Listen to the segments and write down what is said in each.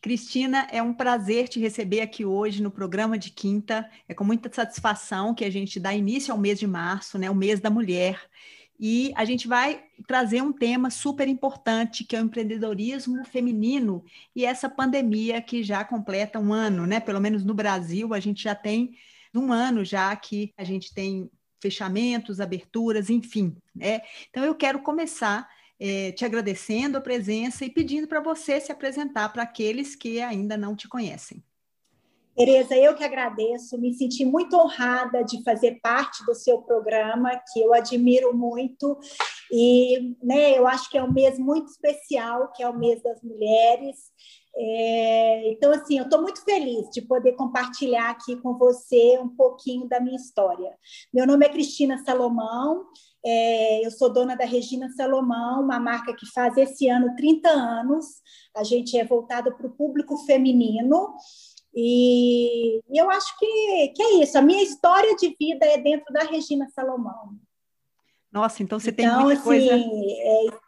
Cristina, é um prazer te receber aqui hoje no programa de quinta. É com muita satisfação que a gente dá início ao mês de março, né, o mês da mulher. E a gente vai trazer um tema super importante, que é o empreendedorismo feminino e essa pandemia que já completa um ano, né? Pelo menos no Brasil, a gente já tem um ano já que a gente tem fechamentos, aberturas, enfim. Né? Então, eu quero começar é, te agradecendo a presença e pedindo para você se apresentar para aqueles que ainda não te conhecem. Tereza, eu que agradeço, me senti muito honrada de fazer parte do seu programa, que eu admiro muito, e né, eu acho que é um mês muito especial, que é o mês das mulheres. É, então, assim, eu estou muito feliz de poder compartilhar aqui com você um pouquinho da minha história. Meu nome é Cristina Salomão, é, eu sou dona da Regina Salomão, uma marca que faz esse ano 30 anos. A gente é voltada para o público feminino. E, e eu acho que, que é isso. A minha história de vida é dentro da Regina Salomão. Nossa, então você tem então, muita assim, coisa. É,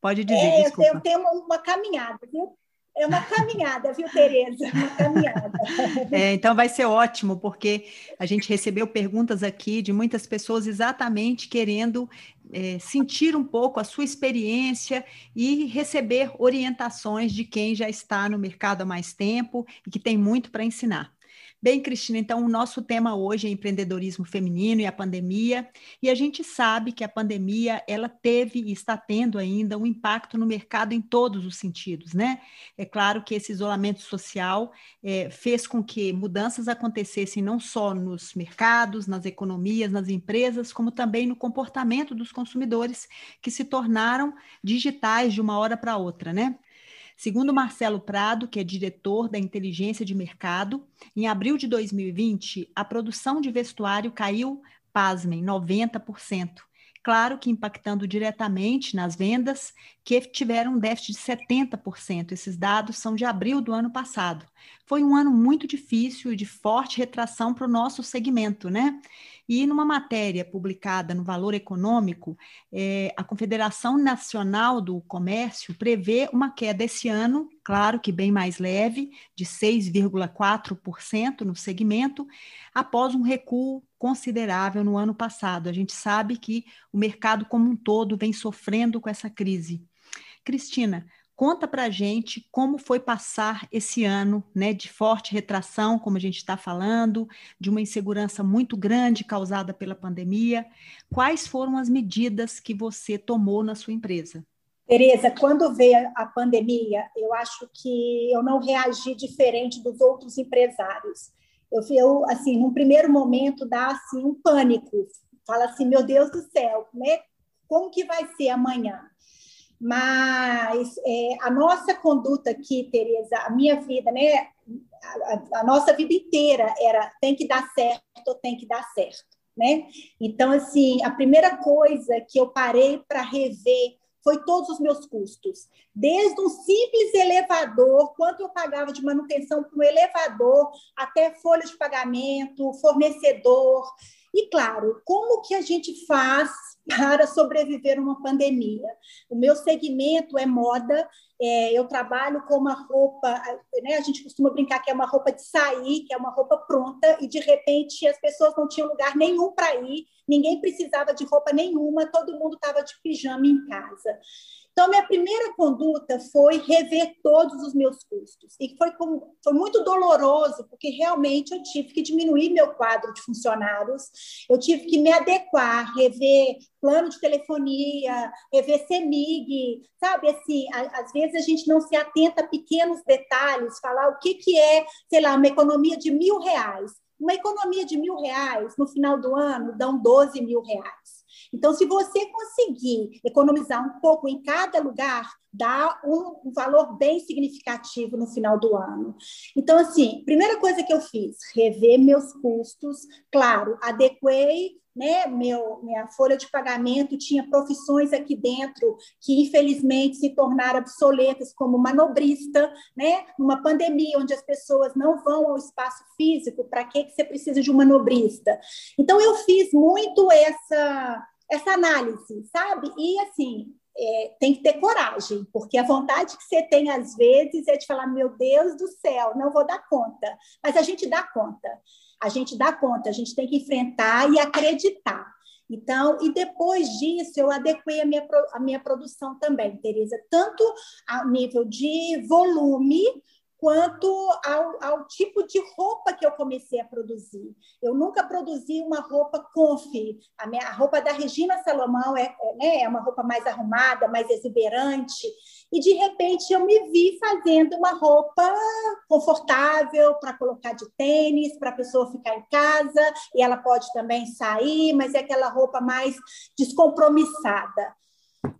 Pode dizer, é, desculpa. Eu tenho uma, uma caminhada, viu? É uma caminhada, viu, Tereza? Uma caminhada. É, então vai ser ótimo, porque a gente recebeu perguntas aqui de muitas pessoas exatamente querendo é, sentir um pouco a sua experiência e receber orientações de quem já está no mercado há mais tempo e que tem muito para ensinar. Bem, Cristina, então o nosso tema hoje é empreendedorismo feminino e a pandemia, e a gente sabe que a pandemia ela teve e está tendo ainda um impacto no mercado em todos os sentidos, né? É claro que esse isolamento social é, fez com que mudanças acontecessem não só nos mercados, nas economias, nas empresas, como também no comportamento dos consumidores que se tornaram digitais de uma hora para outra, né? Segundo Marcelo Prado, que é diretor da inteligência de mercado, em abril de 2020, a produção de vestuário caiu, pasmem, 90%. Claro que impactando diretamente nas vendas, que tiveram um déficit de 70%. Esses dados são de abril do ano passado. Foi um ano muito difícil e de forte retração para o nosso segmento, né? E numa matéria publicada no Valor Econômico, é, a Confederação Nacional do Comércio prevê uma queda esse ano, claro que bem mais leve, de 6,4% no segmento, após um recuo considerável no ano passado. A gente sabe que o mercado como um todo vem sofrendo com essa crise. Cristina, Conta para a gente como foi passar esse ano né, de forte retração, como a gente está falando, de uma insegurança muito grande causada pela pandemia. Quais foram as medidas que você tomou na sua empresa? Tereza, quando veio a pandemia, eu acho que eu não reagi diferente dos outros empresários. Eu, eu assim, num primeiro momento, dá assim, um pânico. Fala assim, meu Deus do céu, né? como que vai ser amanhã? mas é, a nossa conduta aqui, Tereza, a minha vida, né, a, a, nossa vida inteira era tem que dar certo, tem que dar certo, né? Então, assim, a primeira coisa que eu parei para rever foi todos os meus custos, desde um simples elevador, quanto eu pagava de manutenção para o elevador, até folha de pagamento, fornecedor, e claro, como que a gente faz para sobreviver uma pandemia. O meu segmento é moda, é, eu trabalho com uma roupa, né, a gente costuma brincar que é uma roupa de sair, que é uma roupa pronta, e de repente as pessoas não tinham lugar nenhum para ir, ninguém precisava de roupa nenhuma, todo mundo estava de pijama em casa. Então, minha primeira conduta foi rever todos os meus custos. E foi, com, foi muito doloroso, porque realmente eu tive que diminuir meu quadro de funcionários, eu tive que me adequar, rever plano de telefonia, rever CEMIG, sabe? Assim, a, às vezes a gente não se atenta a pequenos detalhes, falar o que, que é, sei lá, uma economia de mil reais. Uma economia de mil reais, no final do ano, dão 12 mil reais. Então, se você conseguir economizar um pouco em cada lugar, dá um valor bem significativo no final do ano. Então, assim, primeira coisa que eu fiz, rever meus custos, claro, adequei né, meu, minha folha de pagamento tinha profissões aqui dentro que infelizmente se tornaram obsoletas, como manobrista, né, numa pandemia onde as pessoas não vão ao espaço físico, para que, que você precisa de um manobrista? Então eu fiz muito essa essa análise, sabe? E assim, é, tem que ter coragem, porque a vontade que você tem às vezes é de falar: meu Deus do céu, não vou dar conta. Mas a gente dá conta, a gente dá conta, a gente tem que enfrentar e acreditar. Então, e depois disso, eu adequei a minha, a minha produção também, Tereza, tanto ao nível de volume, quanto ao, ao, tipo de roupa que eu comecei a produzir. Eu nunca produzi uma roupa conf. A, minha, a roupa da Regina Salomão é, é, né, é uma roupa mais arrumada, mais exuberante. E, de repente, eu me vi fazendo uma roupa confortável para colocar de tênis, para a pessoa ficar em casa, e ela pode também sair, mas é aquela roupa mais descompromissada.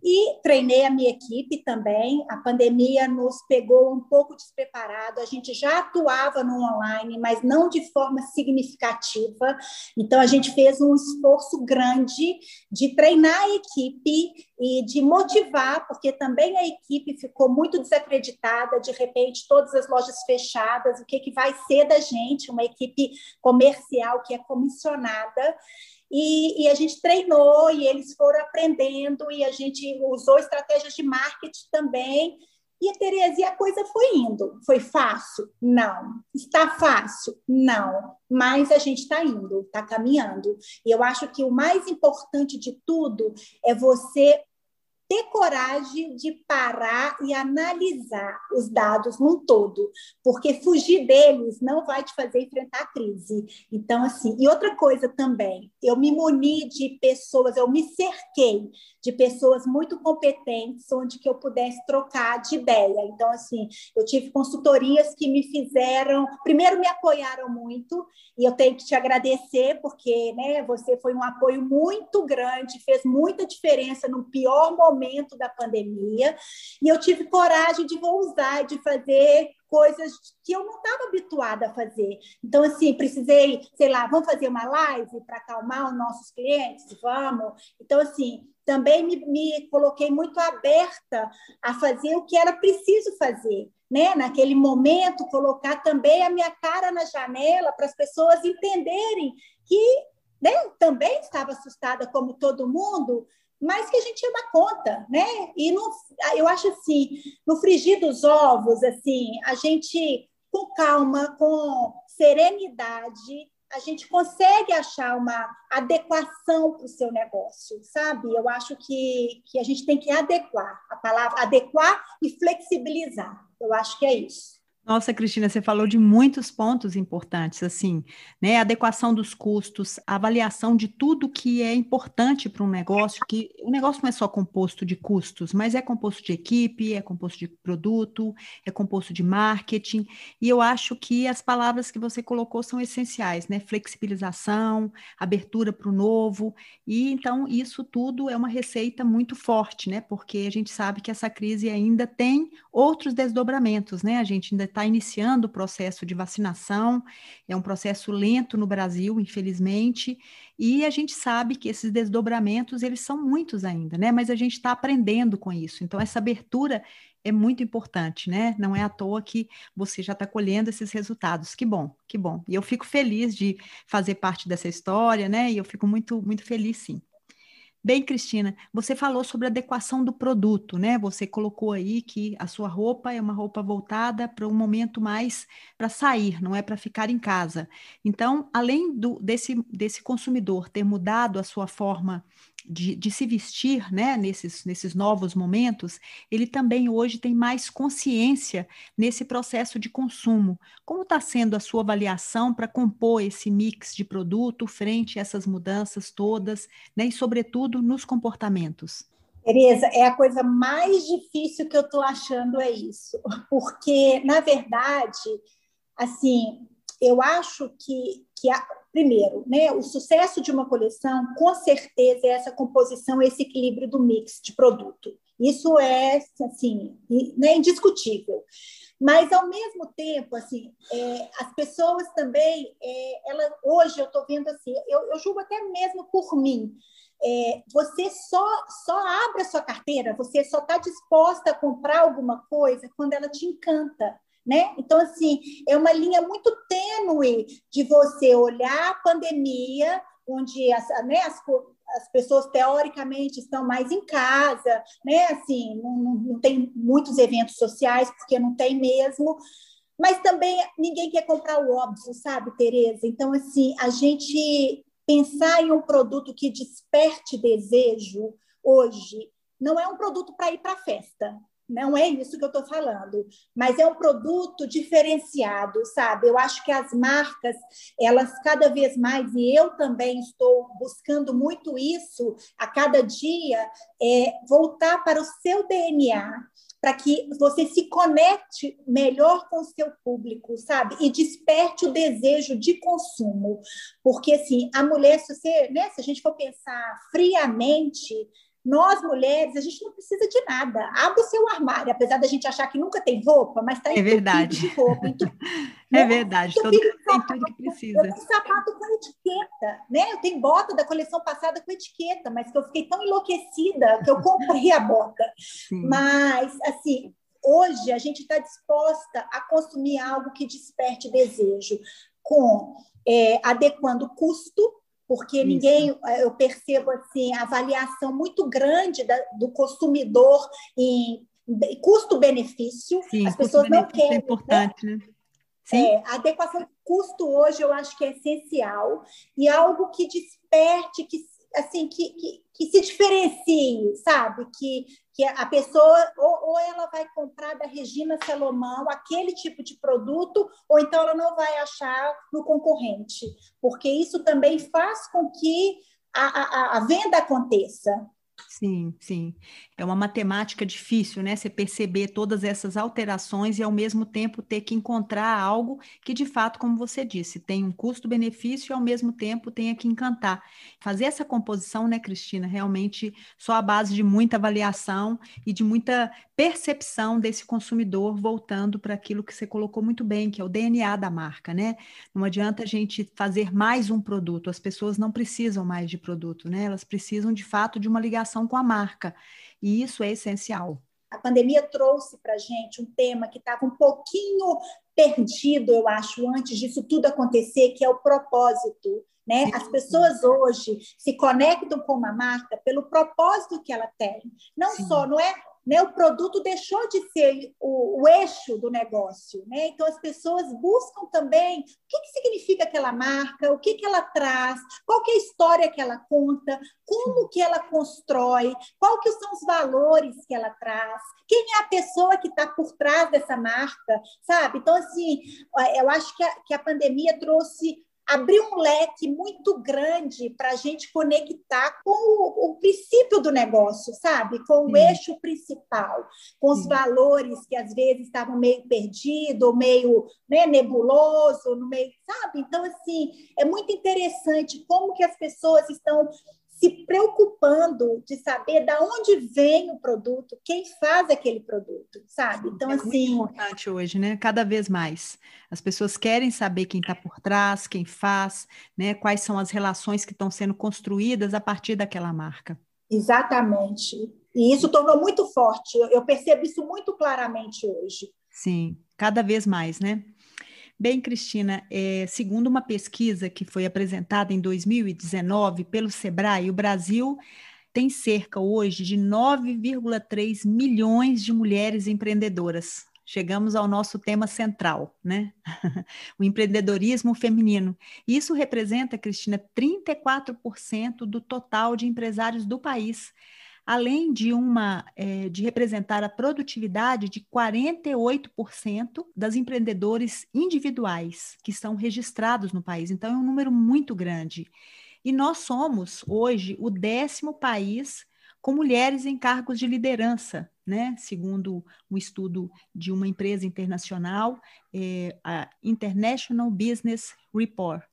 E treinei a minha equipe também. A pandemia nos pegou um pouco despreparado. A gente já atuava no online, mas não de forma significativa. Então, a gente fez um esforço grande de treinar a equipe e de motivar, porque também a equipe ficou muito desacreditada. De repente, todas as lojas fechadas, o que, que vai ser da gente? Uma equipe comercial que é comissionada. E, e, a gente treinou e eles foram aprendendo e a gente usou estratégias de marketing também. E, Tereza, e a coisa foi indo. Foi fácil? Não. Está fácil? Não. Mas a gente está indo, está caminhando. E eu acho que o mais importante de tudo é você ter coragem de parar e analisar os dados num todo, porque fugir deles não vai te fazer enfrentar a crise. Então, assim, e outra coisa também, eu me muni de pessoas, eu me cerquei de pessoas muito competentes, onde que eu pudesse trocar de ideia. Então, assim, eu tive consultorias que me fizeram, primeiro me apoiaram muito, e eu tenho que te agradecer, porque né, você foi um apoio muito grande, fez muita diferença no pior momento da pandemia, e eu tive coragem de usar, de fazer coisas que eu não estava habituada a fazer. Então, assim, precisei, sei lá, vamos fazer uma live para acalmar os nossos clientes? Vamos. Então, assim, também me, me coloquei muito aberta a fazer o que era preciso fazer. Né? Naquele momento, colocar também a minha cara na janela para as pessoas entenderem que né, também estava assustada como todo mundo, mas que a gente ia dar conta, né? E no, eu acho assim, no frigir dos ovos, assim, a gente com calma, com serenidade, a gente consegue achar uma adequação para o seu negócio, sabe? Eu acho que, que a gente tem que adequar a palavra adequar e flexibilizar. Eu acho que é isso. Nossa, Cristina, você falou de muitos pontos importantes, assim, né? Adequação dos custos, avaliação de tudo que é importante para um negócio, que o negócio não é só composto de custos, mas é composto de equipe, é composto de produto, é composto de marketing, e eu acho que as palavras que você colocou são essenciais, né? Flexibilização, abertura para o novo, e então isso tudo é uma receita muito forte, né? Porque a gente sabe que essa crise ainda tem outros desdobramentos, né? A gente ainda está iniciando o processo de vacinação, é um processo lento no Brasil, infelizmente, e a gente sabe que esses desdobramentos, eles são muitos ainda, né? Mas a gente está aprendendo com isso. Então, essa abertura é muito importante, né? Não é à toa que você já está colhendo esses resultados. Que bom, que bom. E eu fico feliz de fazer parte dessa história, né? E eu fico muito, muito feliz, sim. Bem, Cristina, você falou sobre adequação do produto, né? Você colocou aí que a sua roupa é uma roupa voltada para um momento mais para sair, não é para ficar em casa. Então, além do, desse, desse consumidor ter mudado a sua forma de, de, se vestir né, nesses, nesses novos momentos, ele também hoje tem mais consciência nesse processo de consumo. Como está sendo a sua avaliação para compor esse mix de produto frente a essas mudanças todas, né, e, sobretudo, nos comportamentos? Tereza, é a coisa mais difícil que eu estou achando é isso, porque, na verdade, assim, eu acho que, que primeiro, né, o sucesso de uma coleção, com certeza, é essa composição, esse equilíbrio do mix de produto. Isso é, assim, né, indiscutível. Mas, ao mesmo tempo, assim, é, as pessoas também, é, ela, hoje eu estou vendo assim, eu, eu julgo até mesmo por mim, é, você só, só abre a sua carteira, você só está disposta a comprar alguma coisa quando ela te encanta né? Então, assim, é uma linha muito tênue de você olhar a pandemia, onde as, né, as, as pessoas teoricamente estão mais em casa, né? Assim, não, não tem muitos eventos sociais, porque não tem mesmo, mas também ninguém quer comprar o óbvio, sabe, Tereza? Então, assim, a gente pensar em um produto que desperte desejo hoje não é um produto para ir para festa, não é isso que eu estou falando, mas é um produto diferenciado, sabe? Eu acho que as marcas, elas cada vez mais, e eu também estou buscando muito isso a cada dia, é voltar para o seu DNA, para que você se conecte melhor com o seu público, sabe? E desperte o desejo de consumo. Porque, assim, a mulher, se, você, né, se a gente for pensar friamente, nós, mulheres, a gente não precisa de nada. Abre o seu armário, apesar da gente achar que nunca tem roupa, mas está é verdade. de roupa. Então, é verdade, todo mundo tem tudo que precisa. Eu tenho sapato com etiqueta, né? Eu tenho bota da coleção passada com etiqueta, mas que eu fiquei tão enlouquecida que eu comprei a bota. Sim. Mas, assim, hoje a gente está disposta a consumir algo que desperte desejo, com é, adequando custo porque ninguém, eh, eu percebo assim, a avaliação muito grande da, do consumidor em custo-benefício. As pessoas não querem. É importante, né? Sim. É, a adequação de custo hoje eu acho que é essencial e algo que desperte, que assim que, que, que se diferencie, sabe? Que, que a pessoa ou, ou, ela vai comprar da Regina Salomão aquele tipo de produto, ou então ela não vai achar no concorrente, porque isso também faz com que a, a, a venda aconteça. Sim, sim. É uma matemática difícil, né? Você perceber todas essas alterações e, ao mesmo tempo, ter que encontrar algo que, de fato, como você disse, tem um custo-benefício e, ao mesmo tempo, tenha que encantar. Fazer essa composição, né, Cristina, realmente só a base de muita avaliação e de muita percepção desse consumidor voltando para aquilo que você colocou muito bem, que é o DNA da marca, né? Não adianta a gente fazer mais um produto, as pessoas não precisam mais de produto, né? Elas precisam, de fato, de uma ligação com a marca. E isso é essencial. A pandemia trouxe para a gente um tema que estava um pouquinho perdido, eu acho, antes disso tudo acontecer, que é o propósito. Né? As pessoas hoje se conectam com uma marca pelo propósito que ela tem. Não Sim. só, não é né, o produto deixou de ser o, o eixo do negócio. Né? Então, as pessoas buscam também o que, que significa aquela marca, o que, que ela traz, qual é a história que ela conta, como que ela constrói, qual que são os valores que ela traz, quem é a pessoa que está por trás dessa marca, sabe? Então, assim, eu acho que a, que a pandemia trouxe abriu um leque muito grande para a gente conectar com o, o, princípio do negócio, sabe? Com o Sim. eixo principal, com os Sim. valores que às vezes estavam meio perdidos, meio né, nebuloso, no meio, sabe? Então, assim, é muito interessante como que as pessoas estão se preocupando de saber da onde vem o produto, quem faz aquele produto, sabe? Então, é assim. Muito importante hoje, né? Cada vez mais. As pessoas querem saber quem está por trás, quem faz, né? Quais são as relações que estão sendo construídas a partir daquela marca. Exatamente. E isso tornou muito forte. Eu percebo isso muito claramente hoje. Sim, cada vez mais, né? Bem, Cristina, é, segundo uma pesquisa que foi apresentada em 2019 pelo Sebrae, o Brasil tem cerca hoje de 9,3 milhões de mulheres empreendedoras. Chegamos ao nosso tema central, né? o empreendedorismo feminino. Isso representa, Cristina, 34% do total de empresários do país além de uma é, de representar a produtividade de 48% das empreendedores individuais que estão registrados no país. Então, é um número muito grande. E nós somos, hoje, o décimo país com mulheres em cargos de liderança, né? Segundo um estudo de uma empresa internacional, é, a International Business Report.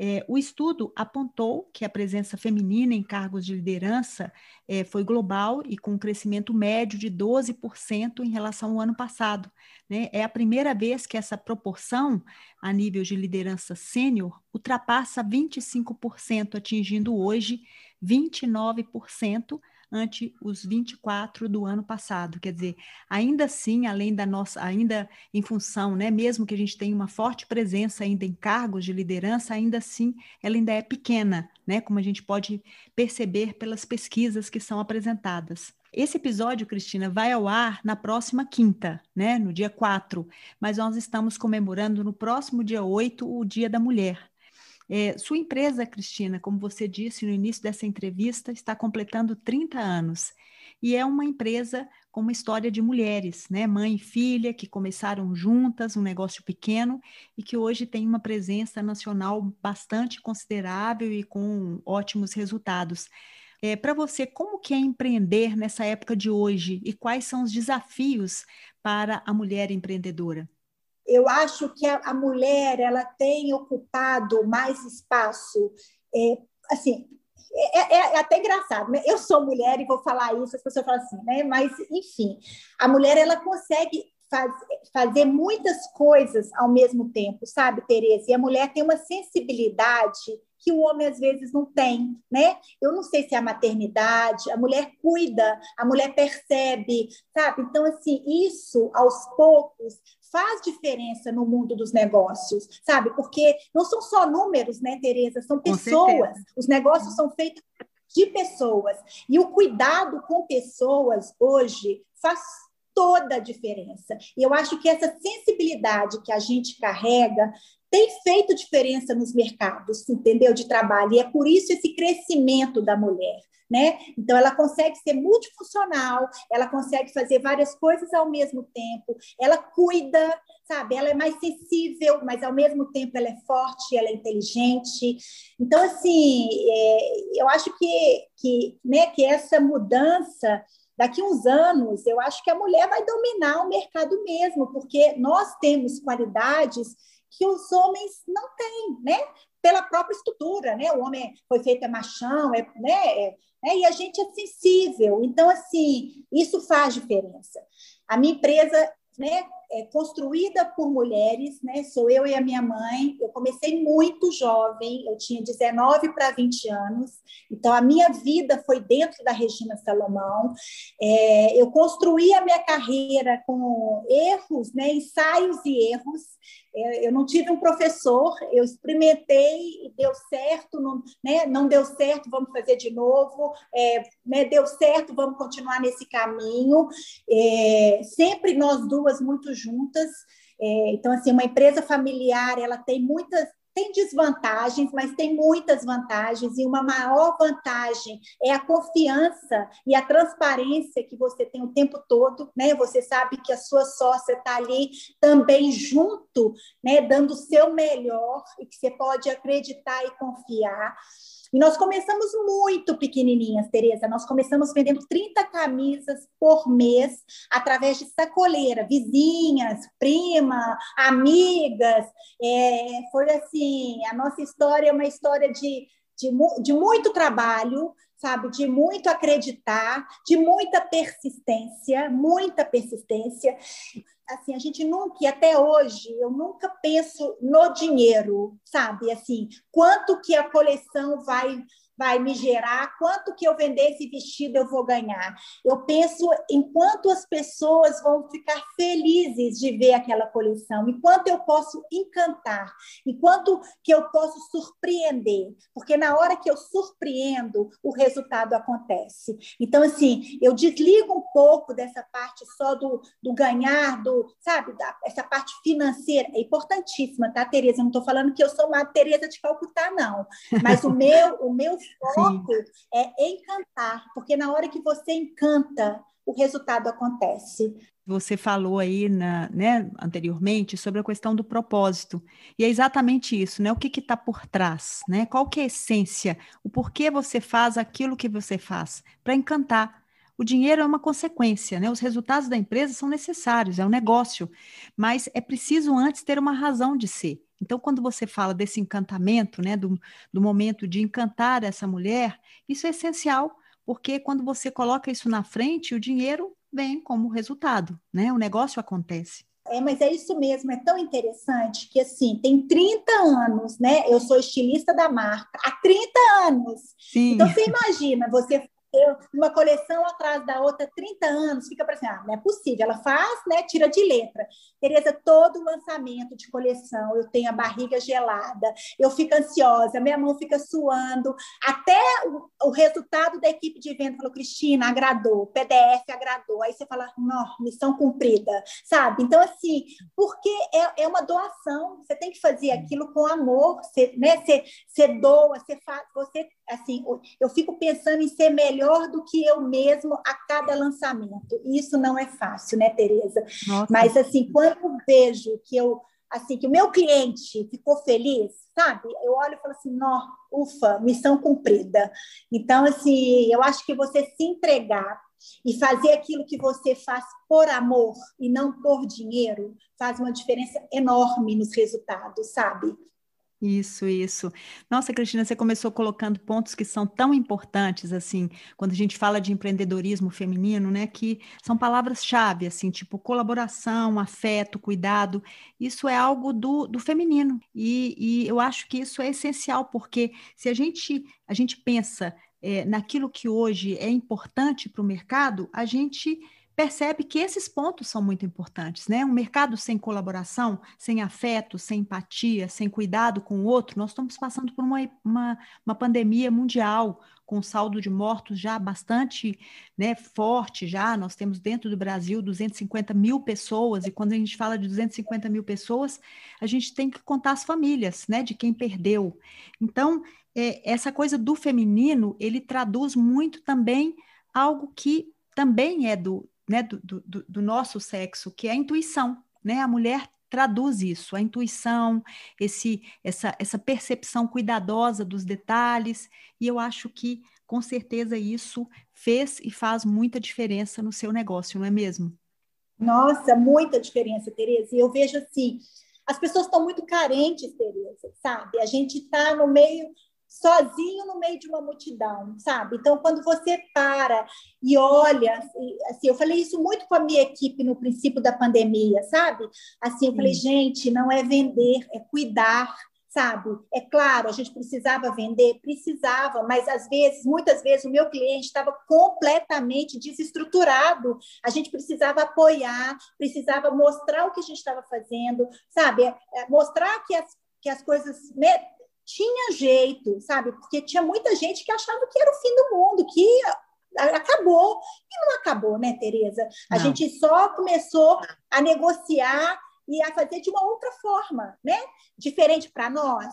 É, o estudo apontou que a presença feminina em cargos de liderança é, foi global e com um crescimento médio de 12% em relação ao ano passado. Né? É a primeira vez que essa proporção, a nível de liderança sênior, ultrapassa 25%, atingindo hoje 29% ante os 24 do ano passado. Quer dizer, ainda assim, além da nossa, ainda em função, né, mesmo que a gente tenha uma forte presença ainda em cargos de liderança, ainda assim ela ainda é pequena, né, como a gente pode perceber pelas pesquisas que são apresentadas. Esse episódio, Cristina, vai ao ar na próxima quinta, né, no dia 4, mas nós estamos comemorando no próximo dia 8 o Dia da Mulher. É, sua empresa, Cristina, como você disse no início dessa entrevista, está completando 30 anos e é uma empresa com uma história de mulheres, né? Mãe e filha que começaram juntas, um negócio pequeno e que hoje tem uma presença nacional bastante considerável e com ótimos resultados. É, Para você, como que é empreender nessa época de hoje e quais são os desafios para a mulher empreendedora? Eu acho que a, a mulher ela tem ocupado mais espaço, é, assim, é, é, é, até engraçado, né? Eu sou mulher e vou falar isso, as pessoas falam assim, né? Mas, enfim, a mulher ela consegue faz, fazer muitas coisas ao mesmo tempo, sabe, Tereza? E a mulher tem uma sensibilidade que o homem às vezes não tem, né? Eu não sei se é a maternidade, a mulher cuida, a mulher percebe, sabe? Então, assim, isso aos poucos faz diferença no mundo dos negócios, sabe? Porque não são só números, né, Tereza? São pessoas. Os negócios são feitos de pessoas. E o cuidado com pessoas hoje faz toda a diferença. E eu acho que essa sensibilidade que a gente carrega tem feito diferença nos mercados, entendeu? De trabalho. E é por isso esse crescimento da mulher. Né? Então, ela consegue ser multifuncional, ela consegue fazer várias coisas ao mesmo tempo, ela cuida, sabe? Ela é mais sensível, mas ao mesmo tempo ela é forte, ela é inteligente. Então, assim, é, eu acho que, que, né, que essa mudança daqui uns anos, eu acho que a mulher vai dominar o mercado mesmo, porque nós temos qualidades que os homens não têm, né? Pela própria estrutura, né? O homem foi feito é machão, é, né? É, é, e a gente é sensível. Então, assim, isso faz diferença. A minha empresa, né? É construída por mulheres, né? Sou eu e a minha mãe. Eu comecei muito jovem, eu tinha 19 para 20 anos, então a minha vida foi dentro da Regina Salomão. É, eu construí a minha carreira com erros, né? Ensaios e erros. Eu não tive um professor, eu experimentei e deu certo, não, né? não deu certo, vamos fazer de novo, é, né? deu certo, vamos continuar nesse caminho. É, sempre nós duas muito juntas. É, então, assim, uma empresa familiar, ela tem muitas tem desvantagens, mas tem muitas vantagens, e uma maior vantagem é a confiança e a transparência que você tem o tempo todo, né? Você sabe que a sua sócia está ali também junto, né? Dando o seu melhor e que você pode acreditar e confiar. E nós começamos muito pequenininhas, Tereza. Nós começamos vendendo 30 camisas por mês através de sacoleira, vizinhas, prima, amigas. É, foi assim, a nossa história é uma história de, de, de muito trabalho, sabe, de muito acreditar, de muita persistência, muita persistência assim, a gente nunca, e até hoje, eu nunca penso no dinheiro, sabe? Assim, quanto que a coleção vai vai me gerar, quanto que eu vender esse vestido eu vou ganhar. Eu penso em quanto as pessoas vão ficar felizes de ver aquela coleção, enquanto eu posso encantar, enquanto que eu posso surpreender, porque na hora que eu surpreendo, o resultado acontece. Então, assim, eu desligo um pouco dessa parte só do, do ganhar, do, sabe, da, essa parte financeira. É importantíssima, tá, Tereza? Eu não estou falando que eu sou uma Tereza de Calcutá, não. Mas o meu, o meu foco é encantar, porque na hora que você encanta, o resultado acontece. Você falou aí na, né, anteriormente sobre a questão do propósito. E é exatamente isso, né? O que está por trás, né? Qual que é a essência? O porquê você faz aquilo que você faz? Para encantar. O dinheiro é uma consequência, né? Os resultados da empresa são necessários, é um negócio, mas é preciso antes ter uma razão de ser. Então, quando você fala desse encantamento, né, do, do momento de encantar essa mulher, isso é essencial, porque quando você coloca isso na frente, o dinheiro vem como resultado, né? O negócio acontece. É, mas é isso mesmo, é tão interessante que assim, tem 30 anos, né? Eu sou estilista da marca há 30 anos. Sim. Então você imagina, você uma coleção atrás da outra, 30 anos, fica para assim, ah, não é possível, ela faz, né, tira de letra. Tereza, todo lançamento de coleção, eu tenho a barriga gelada, eu fico ansiosa, minha mão fica suando, até o, o resultado da equipe de venda falou, Cristina, agradou, PDF agradou, aí você fala, não, missão cumprida, sabe? Então, assim, porque é, é uma doação, você tem que fazer aquilo com amor, você, né, você, você doa, você faz, você, assim, eu fico pensando em ser melhor do que eu mesmo a cada lançamento. Isso não é fácil, né, Tereza? Nossa. Mas assim, quando eu vejo que eu assim que o meu cliente ficou feliz, sabe? Eu olho e falo assim, nó, ufa, missão cumprida. Então, assim, eu acho que você se entregar e fazer aquilo que você faz por amor e não por dinheiro faz uma diferença enorme nos resultados, sabe? Isso, isso. Nossa, Cristina, você começou colocando pontos que são tão importantes, assim, quando a gente fala de empreendedorismo feminino, né, que são palavras-chave, assim, tipo colaboração, afeto, cuidado. Isso é algo do, do feminino. E, e eu acho que isso é essencial, porque se a gente, a gente pensa é, naquilo que hoje é importante para o mercado, a gente percebe que esses pontos são muito importantes, né? Um mercado sem colaboração, sem afeto, sem empatia, sem cuidado com o outro, nós estamos passando por uma, uma, uma pandemia mundial, com saldo de mortos já bastante né, forte, já nós temos dentro do Brasil 250 mil pessoas, e quando a gente fala de 250 mil pessoas, a gente tem que contar as famílias, né, de quem perdeu. Então, é, essa coisa do feminino, ele traduz muito também algo que também é do, né, do, do, do nosso sexo, que é a intuição. Né? A mulher traduz isso, a intuição, esse, essa, essa percepção cuidadosa dos detalhes, e eu acho que com certeza isso fez e faz muita diferença no seu negócio, não é mesmo? Nossa, muita diferença, Tereza. E eu vejo assim, as pessoas estão muito carentes, Tereza, sabe? A gente está no meio sozinho no meio de uma multidão, sabe? Então, quando você para e olha, assim, eu falei isso muito com a minha equipe no princípio da pandemia, sabe? Assim, eu falei, gente, não é vender, é cuidar, sabe? É claro, a gente precisava vender, precisava, mas às vezes, muitas vezes, o meu cliente estava completamente desestruturado. A gente precisava apoiar, precisava mostrar o que a gente estava fazendo, sabe? É, mostrar que as, que as coisas né, tinha jeito, sabe? Porque tinha muita gente que achava que era o fim do mundo, que acabou. E não acabou, né, Tereza? A não. gente só começou a negociar e a fazer de uma outra forma, né? Diferente para nós.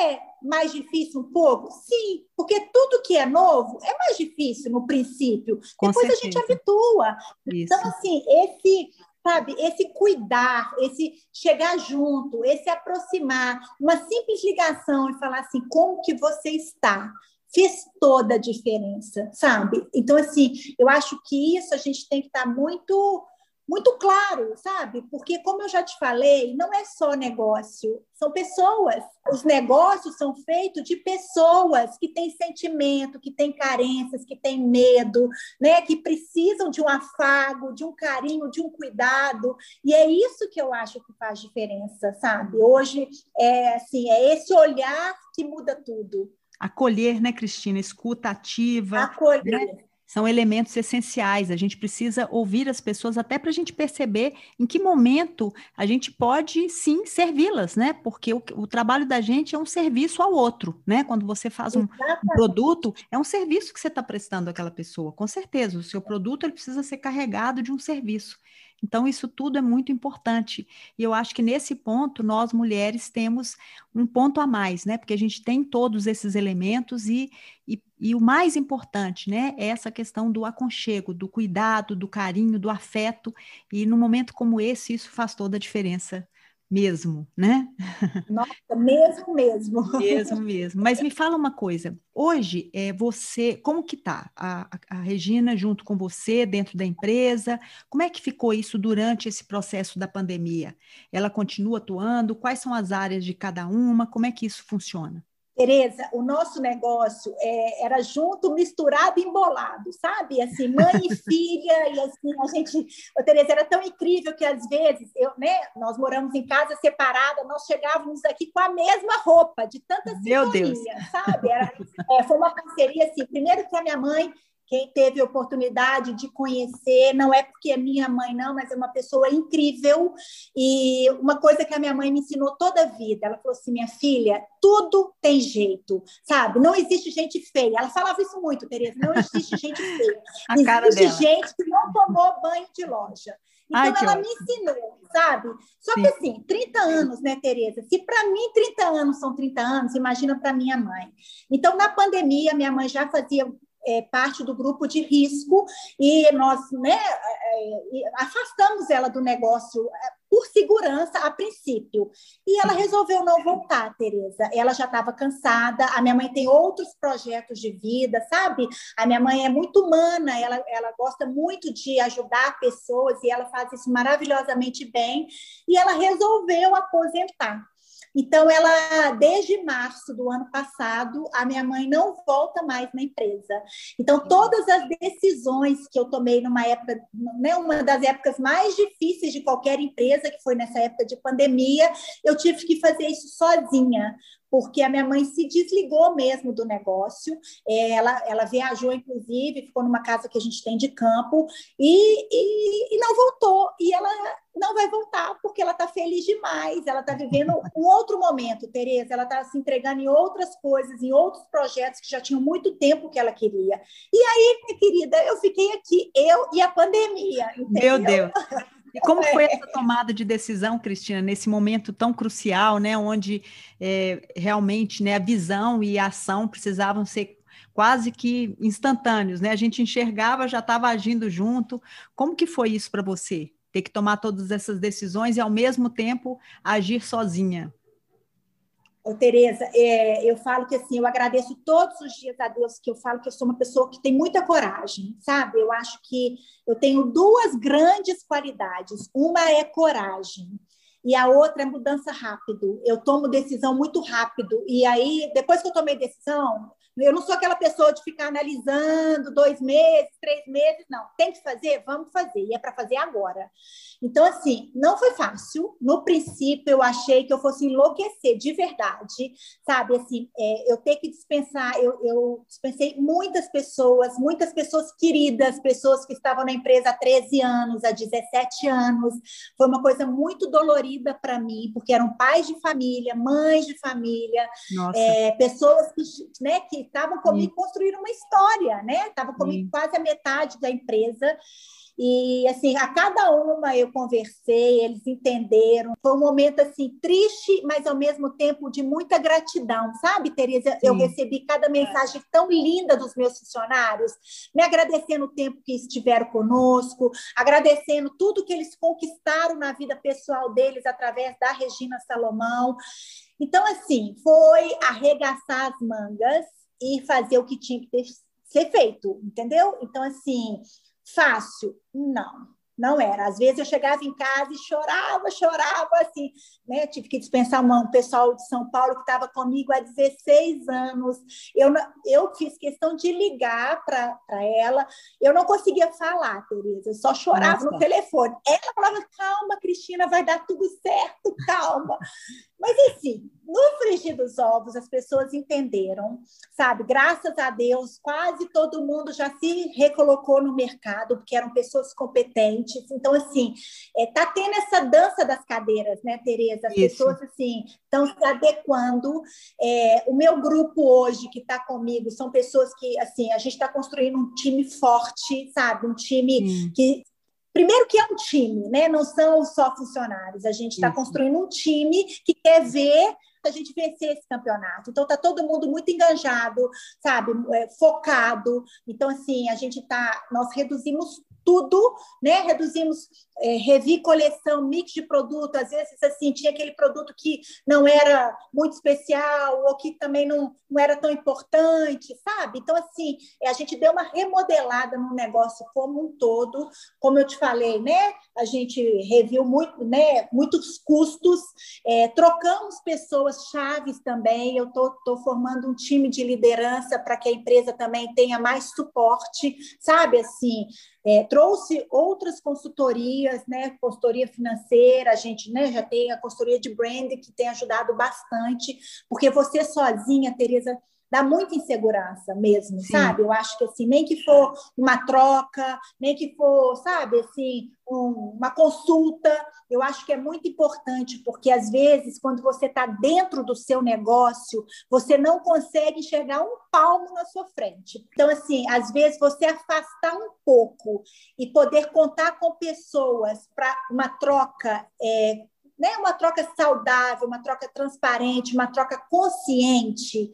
É mais difícil um pouco? Sim, porque tudo que é novo é mais difícil no princípio. Com Depois certeza. a gente habitua. Isso. Então, assim, esse sabe? Esse cuidar, esse chegar junto, esse aproximar, uma simples ligação e falar assim, como que você está? Fez toda a diferença, sabe? Então, assim, eu acho que isso a gente tem que estar muito muito claro, sabe? Porque, como eu já te falei, não é só negócio, são pessoas. Os negócios são feitos de pessoas que têm sentimento, que têm carências, que têm medo, né? que precisam de um afago, de um carinho, de um cuidado. E é isso que eu acho que faz diferença, sabe? Hoje é assim, é esse olhar que muda tudo. Acolher, né, Cristina? Escuta ativa. Acolher. Né? São elementos essenciais. A gente precisa ouvir as pessoas até para a gente perceber em que momento a gente pode sim servi-las, né? Porque o, o, trabalho da gente é um serviço ao outro, né? Quando você faz um, um produto, é um serviço que você está prestando àquela pessoa, com certeza. O seu produto ele precisa ser carregado de um serviço. Então, isso tudo é muito importante. E eu acho que nesse ponto, nós mulheres temos um ponto a mais, né? Porque a gente tem todos esses elementos e, e, e o mais importante, né? É essa questão do aconchego, do cuidado, do carinho, do afeto. E num momento como esse, isso faz toda a diferença mesmo, né? Nossa, mesmo, mesmo. Mesmo, mesmo. Mas me fala uma coisa. Hoje, é, você, como que tá a, a, Regina junto com você dentro da empresa? Como é que ficou isso durante esse processo da pandemia? Ela continua atuando? Quais são as áreas de cada uma? Como é que isso funciona? Tereza, o nosso negócio é, era junto, misturado, embolado, sabe? Assim, mãe e filha, e assim, a gente... Ô, Tereza, era tão incrível que, às vezes, eu, né, nós moramos em casa separada, nós chegávamos aqui com a mesma roupa, de tanta Meu Deus. sabe? Era, é, foi uma parceria, assim, primeiro que a minha mãe quem teve oportunidade de conhecer, não é porque é minha mãe, não, mas é uma pessoa incrível. E uma coisa que a minha mãe me ensinou toda a vida: ela falou assim, minha filha, tudo tem jeito, sabe? Não existe gente feia. Ela falava isso muito, Tereza: não existe gente feia. existe gente que não tomou banho de loja. Então, Ai, ela me ensinou, sabe? Só Sim. que assim, 30 anos, né, Tereza? Se para mim 30 anos são 30 anos, imagina para minha mãe. Então, na pandemia, minha mãe já fazia é, parte do grupo de risco e nós né, é, é afastamos ela do negócio é, por segurança a princípio. E ela resolveu não voltar, Tereza. Ela já estava cansada. A minha mãe tem outros projetos de vida, sabe? A minha mãe é muito humana, ela, ela gosta muito de ajudar pessoas e ela faz isso maravilhosamente bem. E ela resolveu aposentar. Então, ela, desde março do ano passado, a minha mãe não volta mais na empresa. Então, todas as decisões que eu tomei numa época, né, uma das épocas mais difíceis de qualquer empresa, que foi nessa época de pandemia, eu tive que fazer isso sozinha, porque a minha mãe se desligou mesmo do negócio. É, ela, ela viajou, inclusive, ficou numa casa que a gente tem de campo e, e, e não voltou. E ela não vai voltar porque ela está feliz demais. Ela está vivendo um outro momento, Tereza. Ela está se entregando em outras coisas, em outros projetos que já tinham muito tempo que ela queria. E aí, minha querida, eu fiquei aqui, eu e a pandemia. Entendeu? Meu Deus. E como foi essa tomada de decisão, Cristina, nesse momento tão crucial, né, onde é, realmente né, a visão e a ação precisavam ser quase que instantâneos, né? A gente enxergava, já estava agindo junto. Como que foi isso para você? Ter que tomar todas essas decisões e ao mesmo tempo agir sozinha? Tereza, é, eu falo que assim, eu agradeço todos os dias a Deus que eu falo que eu sou uma pessoa que tem muita coragem, sabe? Eu acho que eu tenho duas grandes qualidades. Uma é coragem e a outra é mudança rápido. Eu tomo decisão muito rápido e aí depois que eu tomei decisão, eu não sou aquela pessoa de ficar analisando dois meses, três meses, não. Tem que fazer? Vamos fazer. E é para fazer agora. Então, assim, não foi fácil. No princípio, eu achei que eu fosse enlouquecer de verdade, sabe? Assim, é, eu ter que dispensar, eu, eu dispensei muitas pessoas, muitas pessoas queridas, pessoas que estavam na empresa há 13 anos, há 17 anos. Foi uma coisa muito dolorida para mim, porque eram pais de família, mães de família, é, pessoas que, né, que estavam comigo, construíram uma história, né? Estavam comigo quase a metade da empresa. E assim, a cada uma eu conversei, eles entenderam. Foi um momento assim triste, mas ao mesmo tempo de muita gratidão, sabe, Tereza? Sim. Eu recebi cada mensagem tão linda dos meus funcionários, me agradecendo o tempo que estiveram conosco, agradecendo tudo que eles conquistaram na vida pessoal deles através da Regina Salomão. Então, assim, foi arregaçar as mangas e fazer o que tinha que ter, ser feito, entendeu? Então, assim, fácil? Não, não era. Às vezes eu chegava em casa e chorava, chorava, assim, né? Tive que dispensar um pessoal de São Paulo que estava comigo há 16 anos. Eu, eu fiz questão de ligar para ela. Eu não conseguia falar, Tereza, eu só chorava Nossa. no telefone. Ela falava, calma, Cristina, vai dar tudo certo, calma. Mas, assim, no frigir dos ovos, as pessoas entenderam, sabe? Graças a Deus, quase todo mundo já se recolocou no mercado, porque eram pessoas competentes. Então, assim, é, tá tendo essa dança das cadeiras, né, Tereza? As Isso. pessoas, assim, estão se adequando. É, o meu grupo hoje, que está comigo, são pessoas que, assim, a gente está construindo um time forte, sabe? Um time que Primeiro que é um time, né? Não são só funcionários. A gente está construindo um time que quer ver a gente vencer esse campeonato. Então tá todo mundo muito engajado, sabe, é, focado. Então assim a gente tá, nós reduzimos tudo, né? Reduzimos, é, revi coleção, mix de produto, às vezes assim, tinha aquele produto que não era muito especial ou que também não, não era tão importante, sabe? Então, assim, é, a gente deu uma remodelada no negócio como um todo, como eu te falei, né? A gente reviu muito, né? Muitos custos, é, trocamos pessoas chaves também. Eu tô formando um time de liderança para que a empresa também tenha mais suporte, sabe? Assim, é, trouxe outras consultorias, né, consultoria financeira, a gente né, já tem a consultoria de brand que tem ajudado bastante, porque você sozinha, Tereza, dá muita insegurança mesmo, Sim. sabe? Eu acho que assim, nem que for uma troca, nem que for, sabe, assim, um, uma consulta, eu acho que é muito importante, porque às vezes, quando você está dentro do seu negócio, você não consegue enxergar um palmo na sua frente. Então, assim, às vezes você afastar um pouco e poder contar com pessoas para uma troca é, né, uma troca saudável, uma troca transparente, uma troca consciente,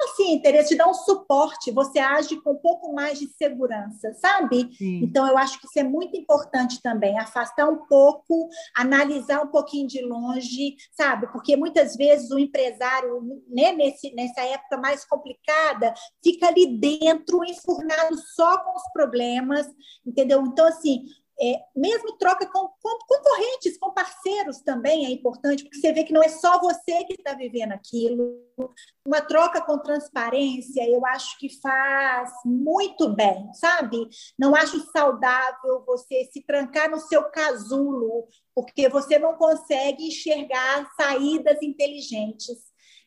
assim, Tereza, te dá um suporte, você age com um pouco mais de segurança, sabe? Sim. Então, eu acho que isso é muito importante também, afastar um pouco, analisar um pouquinho de longe, sabe? Porque muitas vezes o empresário, né, nesse, nessa época mais complicada, fica ali dentro, enfurnado só com os problemas, entendeu? Então, assim, é, mesmo troca com, com, concorrentes, com parceiros também é importante, porque você vê que não é só você que está vivendo aquilo. Uma troca com transparência, eu acho que faz muito bem, sabe? Não acho saudável você se trancar no seu casulo, porque você não consegue enxergar saídas inteligentes.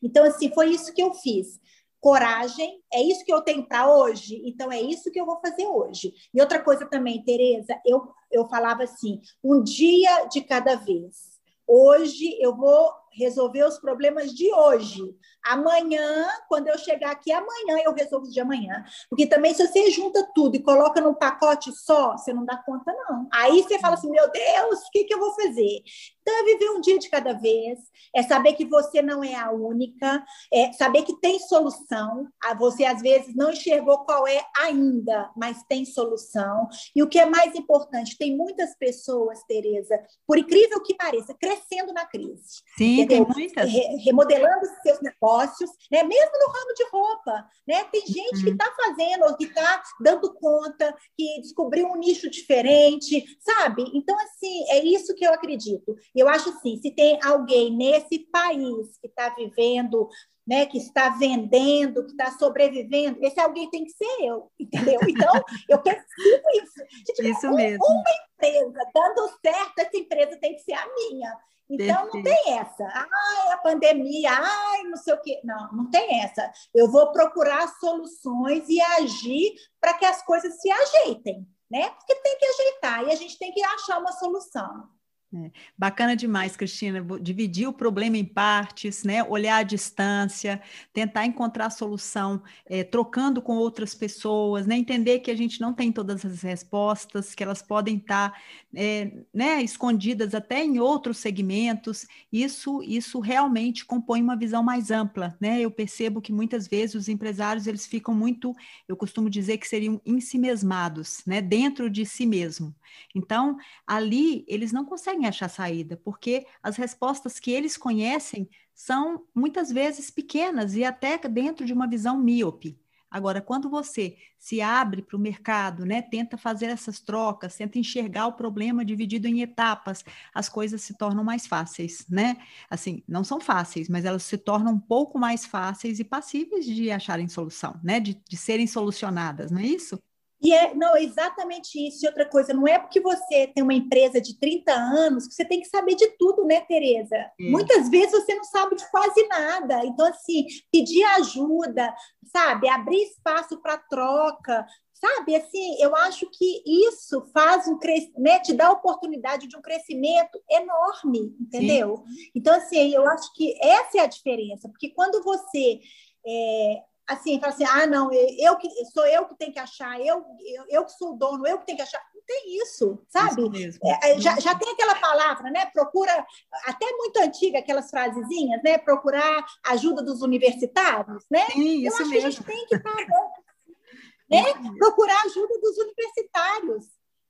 Então, assim, foi isso que eu fiz coragem, é isso que eu tenho para hoje, então é isso que eu vou fazer hoje. E outra coisa também, Tereza, eu, eu falava assim, um dia de cada vez. Hoje eu vou resolver os problemas de hoje. Amanhã, quando eu chegar aqui, amanhã eu resolvo de amanhã. Porque também, se você junta tudo e coloca num pacote só, você não dá conta, não. Aí você fala assim: meu Deus, o que, que eu vou fazer? Então, é viver um dia de cada vez, é saber que você não é a única, é saber que tem solução. Você, às vezes, não enxergou qual é ainda, mas tem solução. E o que é mais importante, tem muitas pessoas, Tereza, por incrível que pareça, crescendo na crise. Sim, entendeu? tem muitas. Re remodelando seus negócios, né? mesmo no ramo de roupa. Né? Tem gente uhum. que está fazendo, que está dando conta, que descobriu um nicho diferente, sabe? Então, assim, é isso que eu acredito. Eu acho assim, se tem alguém nesse país que está vivendo né, que está vendendo, que está sobrevivendo, esse alguém tem que ser eu, entendeu? Então, eu percebo isso. Gente, isso um, mesmo. Uma empresa dando certo, essa empresa tem que ser a minha. Então, não tem essa. Ai, a pandemia, ai, não sei o quê. Não, não tem essa. Eu vou procurar soluções e agir para que as coisas se ajeitem, né? Porque tem que ajeitar e a gente tem que achar uma solução. É, bacana demais, Cristina, dividir o problema em partes, né? olhar a distância, tentar encontrar solução, é, trocando com outras pessoas, né? entender que a gente não tem todas as respostas, que elas podem estar é, né? escondidas até em outros segmentos. Isso, isso realmente compõe uma visão mais ampla. Né? Eu percebo que muitas vezes os empresários eles ficam muito, eu costumo dizer que seriam ensimesmados, né? dentro de si mesmo. Então, ali eles não conseguem achar saída, porque as respostas que eles conhecem são muitas vezes pequenas e até dentro de uma visão míope. Agora, quando você se abre para o mercado, né, tenta fazer essas trocas, tenta enxergar o problema dividido em etapas, as coisas se tornam mais fáceis, né? Assim, não são fáceis, mas elas se tornam um pouco mais fáceis e passíveis de acharem solução, né? De, de serem solucionadas, não é isso? E é, não, é exatamente isso. E outra coisa, não é porque você tem uma empresa de 30 anos que você tem que saber de tudo, né, Tereza? Hum. Muitas vezes você não sabe de quase nada. Então, assim, pedir ajuda, sabe? Abrir espaço para troca, sabe? Assim, eu acho que isso faz um né, te dá a oportunidade de um crescimento enorme, entendeu? Sim. Então, assim, eu acho que essa é a diferença, porque quando você é, assim, fala assim, ah, não, eu que sou eu que tenho que achar, eu, eu, eu que sou o dono, eu que tenho que achar. Não tem isso, sabe? Isso é, é, já, já tem aquela palavra, né? Procura, até muito antiga, aquelas frasezinhas, né? Procurar ajuda dos universitários, né? Sim, eu acho mesmo. que a gente tem que estar né? Procurar ajuda dos universitários.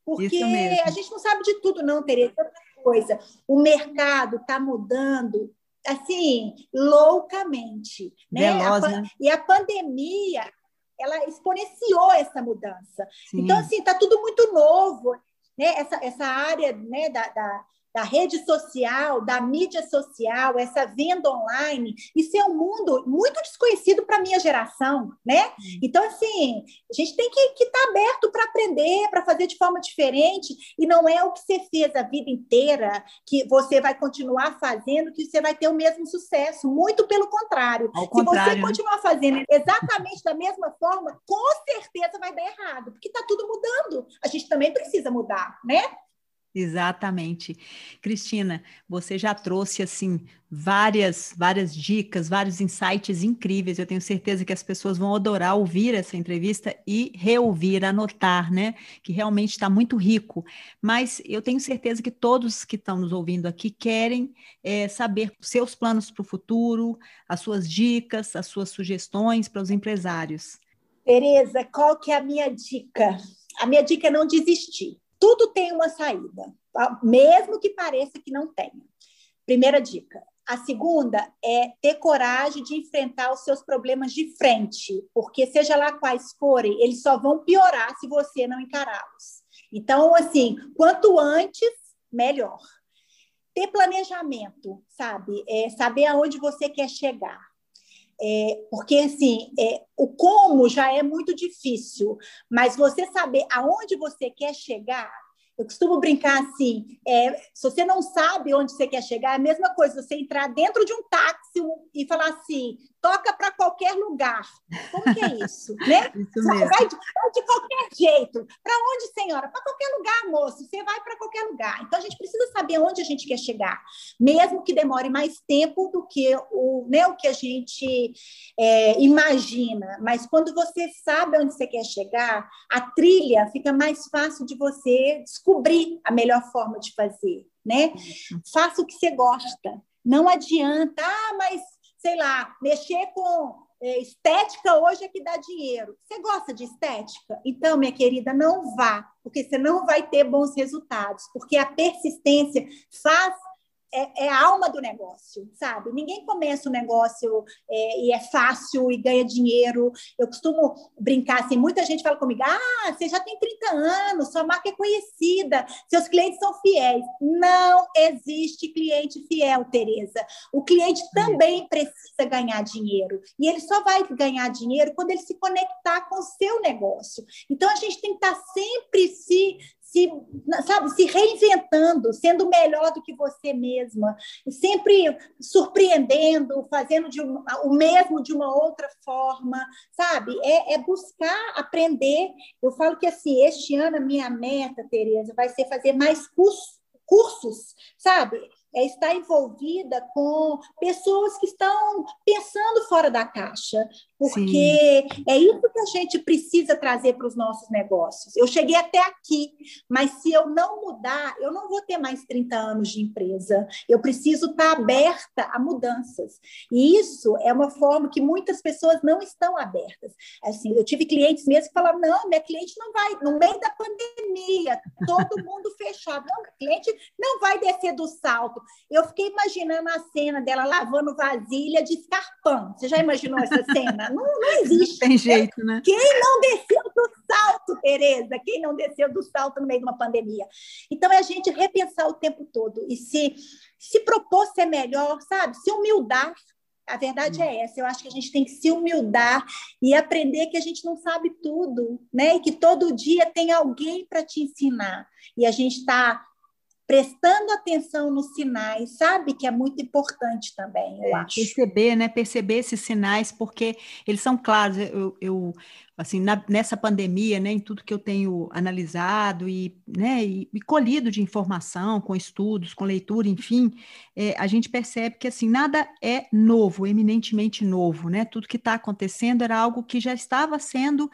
Porque a gente não sabe de tudo, não, Tereza. Coisa. O mercado está mudando assim, loucamente. Né? Veloz, a, né? E a pandemia, ela exponenciou essa mudança. Sim. Então, assim, está tudo muito novo. Né? Essa, essa área né, da, da da rede social, da mídia social, essa venda online, isso é um mundo muito desconhecido para a minha geração, né? Então, assim, a gente tem que estar tá aberto para aprender, para fazer de forma diferente, e não é o que você fez a vida inteira que você vai continuar fazendo que você vai ter o mesmo sucesso, muito pelo contrário. Ao Se você né? continuar fazendo exatamente da mesma forma, com certeza vai dar errado, porque está tudo mudando. A gente também precisa mudar, né? Exatamente. Cristina, você já trouxe assim várias várias dicas, vários insights incríveis. Eu tenho certeza que as pessoas vão adorar ouvir essa entrevista e reouvir, anotar, né? Que realmente está muito rico. Mas eu tenho certeza que todos que estão nos ouvindo aqui querem é, saber seus planos para o futuro, as suas dicas, as suas sugestões para os empresários. Tereza, qual que é a minha dica? A minha dica é não desistir tudo tem uma saída, tá? mesmo que pareça que não tenha. Primeira dica. A segunda é ter coragem de enfrentar os seus problemas de frente, porque seja lá quais forem, eles só vão piorar se você não encará-los. Então, assim, quanto antes, melhor. Ter planejamento, sabe? É saber aonde você quer chegar. É, porque, assim, é, o como já é muito difícil, mas você saber aonde você quer chegar, eu costumo brincar assim: é, se você não sabe onde você quer chegar, é a mesma coisa você entrar dentro de um táxi e falar assim: toca para qualquer lugar. Como que é isso? né? Isso mesmo. Vai de, vai de qualquer jeito. Para onde, senhora? Para qualquer lugar, moço. Você vai para qualquer lugar. Então a gente precisa saber onde a gente quer chegar, mesmo que demore mais tempo do que o, né, o que a gente é, imagina. Mas quando você sabe onde você quer chegar, a trilha fica mais fácil de você descobrir a melhor forma de fazer. Né? Faça o que você gosta. Não adianta, ah, mas sei lá, mexer com é, estética hoje é que dá dinheiro. Você gosta de estética? Então, minha querida, não vá, porque você não vai ter bons resultados, porque a persistência faz é, é, a alma do negócio, sabe? Ninguém começa o negócio é, e é fácil e ganha dinheiro. Eu costumo brincar assim, muita gente fala comigo, ah, você já tem 30 anos, sua marca é conhecida, seus clientes são fiéis. Não existe cliente fiel, Tereza. O cliente também precisa ganhar dinheiro. E ele só vai ganhar dinheiro quando ele se conectar com o seu negócio. Então, a gente tem que estar sempre se se, sabe, se reinventando, sendo melhor do que você mesma, sempre surpreendendo, fazendo de um, o mesmo de uma outra forma, sabe? É, é, buscar aprender. Eu falo que assim, este ano a minha meta, Tereza, vai ser fazer mais cursos, cursos sabe? é estar envolvida com pessoas que estão pensando fora da caixa, porque Sim. é isso que a gente precisa trazer para os nossos negócios. Eu cheguei até aqui, mas se eu não mudar, eu não vou ter mais 30 anos de empresa. Eu preciso estar aberta a mudanças. E isso é uma forma que muitas pessoas não estão abertas. Assim, eu tive clientes mesmo que falaram: não, minha cliente não vai, no meio da pandemia, todo mundo fechado. Não, cliente não vai descer do salto. Eu fiquei imaginando a cena dela lavando vasilha de escarpão. Você já imaginou essa cena? Não, não existe. Tem jeito, né? Quem não desceu do salto, Tereza? Quem não desceu do salto no meio de uma pandemia? Então, é a gente repensar o tempo todo e se, se propor ser melhor, sabe? Se humildar A verdade hum. é essa. Eu acho que a gente tem que se humildar e aprender que a gente não sabe tudo, né? E que todo dia tem alguém para te ensinar. E a gente está prestando atenção nos sinais, sabe? Que é muito importante também, eu é, acho. Perceber, né? Perceber esses sinais, porque eles são claros. Eu, eu assim, na, nessa pandemia, né, em tudo que eu tenho analisado e, né, e, e colhido de informação, com estudos, com leitura, enfim, é, a gente percebe que, assim, nada é novo, eminentemente novo, né? Tudo que está acontecendo era algo que já estava sendo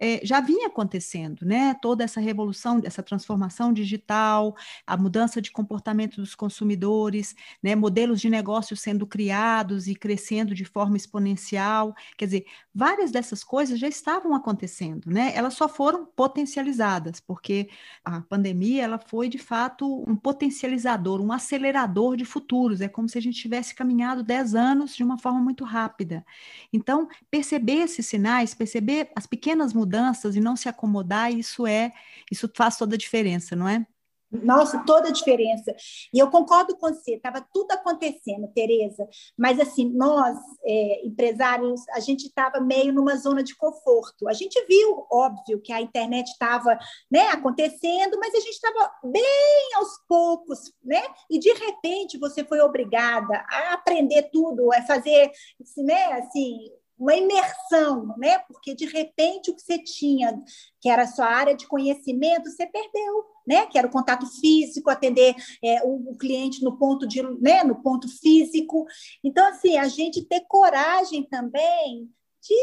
é, já vinha acontecendo, né? Toda essa revolução, essa transformação digital, a mudança de comportamento dos consumidores, né? Modelos de negócio sendo criados e crescendo de forma exponencial. Quer dizer, várias dessas coisas já estavam acontecendo, né? Elas só foram potencializadas, porque a pandemia ela foi de fato um potencializador, um acelerador de futuros. É como se a gente tivesse caminhado 10 anos de uma forma muito rápida. Então, perceber esses sinais, perceber as pequenas mudanças mudanças e não se acomodar, isso é, isso faz toda a diferença, não é? Nossa, toda a diferença. E eu concordo com você, estava tudo acontecendo, Tereza, mas assim, nós, é, empresários, a gente estava meio numa zona de conforto. A gente viu, óbvio, que a internet estava né, acontecendo, mas a gente estava bem aos poucos, né? E de repente você foi obrigada a aprender tudo, a fazer né, assim, uma imersão, né? Porque de repente o que você tinha, que era a sua área de conhecimento, você perdeu, né? Que era o contato físico, atender é, o, o, cliente no ponto de, né? No ponto físico. Então, assim, a gente ter coragem também de,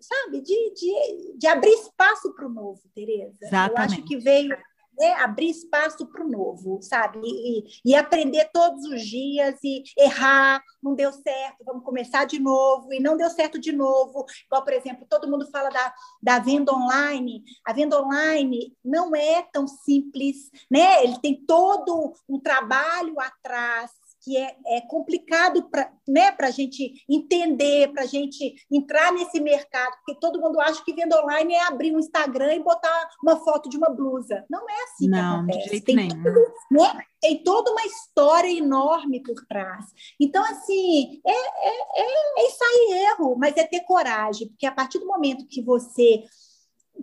sabe, de, de, de abrir espaço para o novo, Tereza. Exatamente. Eu acho que veio né, abrir espaço para o novo, sabe? E, e, aprender todos os dias e errar, não deu certo, vamos começar de novo, e não deu certo de novo. Igual, por exemplo, todo mundo fala da, da venda online. A venda online não é tão simples, né? Ele tem todo um trabalho atrás que é, é complicado para né, a gente entender, para a gente entrar nesse mercado, porque todo mundo acha que venda online é abrir um Instagram e botar uma foto de uma blusa. Não é assim Não, que acontece. De jeito tem, nenhum. Tudo, né? tem toda uma história enorme por trás. Então, assim, é, é, é, é isso aí, erro, mas é ter coragem, porque a partir do momento que você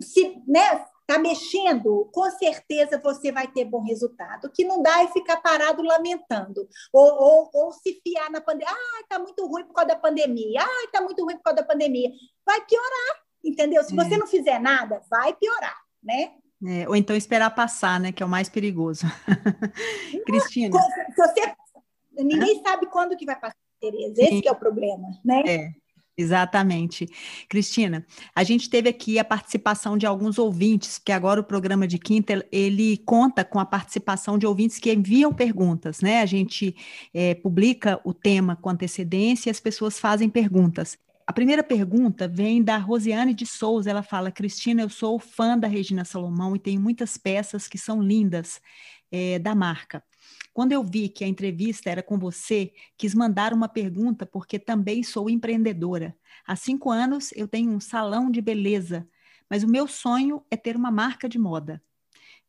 se, né, está mexendo, com certeza você vai ter bom resultado. O que não dá é ficar parado lamentando, ou, ou, ou se fiar na pandemia. Ah, está muito ruim por causa da pandemia. Ah, está muito ruim por causa da pandemia. Vai piorar, entendeu? Se é. você não fizer nada, vai piorar, né? É, ou então esperar passar, né? Que é o mais perigoso. Cristina. Se você, ninguém sabe quando que vai passar, Tereza. Esse é o problema, né? É. Exatamente. Cristina, a gente teve aqui a participação de alguns ouvintes, porque agora o programa de quinta, ele conta com a participação de ouvintes que enviam perguntas, né? A gente é, publica o tema com antecedência e as pessoas fazem perguntas. A primeira pergunta vem da Rosiane de Souza, ela fala, Cristina, eu sou fã da Regina Salomão e tenho muitas peças que são lindas é, da marca. Quando eu vi que a entrevista era com você, quis mandar uma pergunta, porque também sou empreendedora. Há cinco anos eu tenho um salão de beleza, mas o meu sonho é ter uma marca de moda.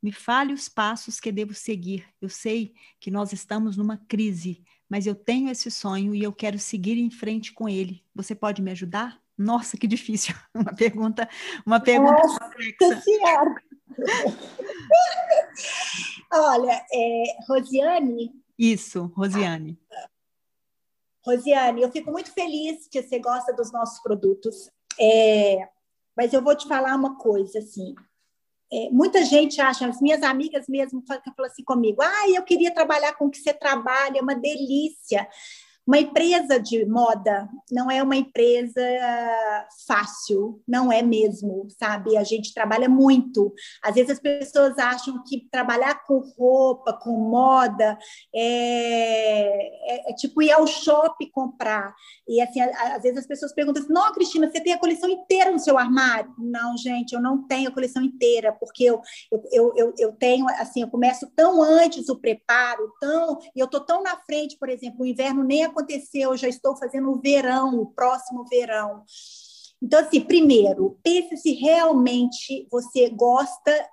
Me fale os passos que devo seguir. Eu sei que nós estamos numa crise, mas eu tenho esse sonho e eu quero seguir em frente com ele. Você pode me ajudar? Nossa, que difícil. Uma pergunta, uma pergunta Nossa complexa. Olha, é, Rosiane. Isso, Rosiane. Rosiane, eu fico muito feliz que você gosta dos nossos produtos. É, mas eu vou te falar uma coisa, assim. É, muita gente acha, as minhas amigas mesmo falam assim comigo, ah, eu queria trabalhar com o que você trabalha, é uma delícia. Uma empresa de moda não é uma empresa fácil, não é mesmo, sabe? A gente trabalha muito. Às vezes as pessoas acham que trabalhar com roupa, com moda, é, é, é tipo ir ao shopping comprar. E assim, às vezes as pessoas perguntam assim: não, Cristina, você tem a coleção inteira no seu armário? Não, gente, eu não tenho a coleção inteira, porque eu, eu, eu, eu tenho, assim, eu começo tão antes o preparo, tão, e eu estou tão na frente, por exemplo, o inverno nem aconteceu, eu já estou fazendo o verão, o próximo verão. Então, assim, primeiro, pense se realmente você gosta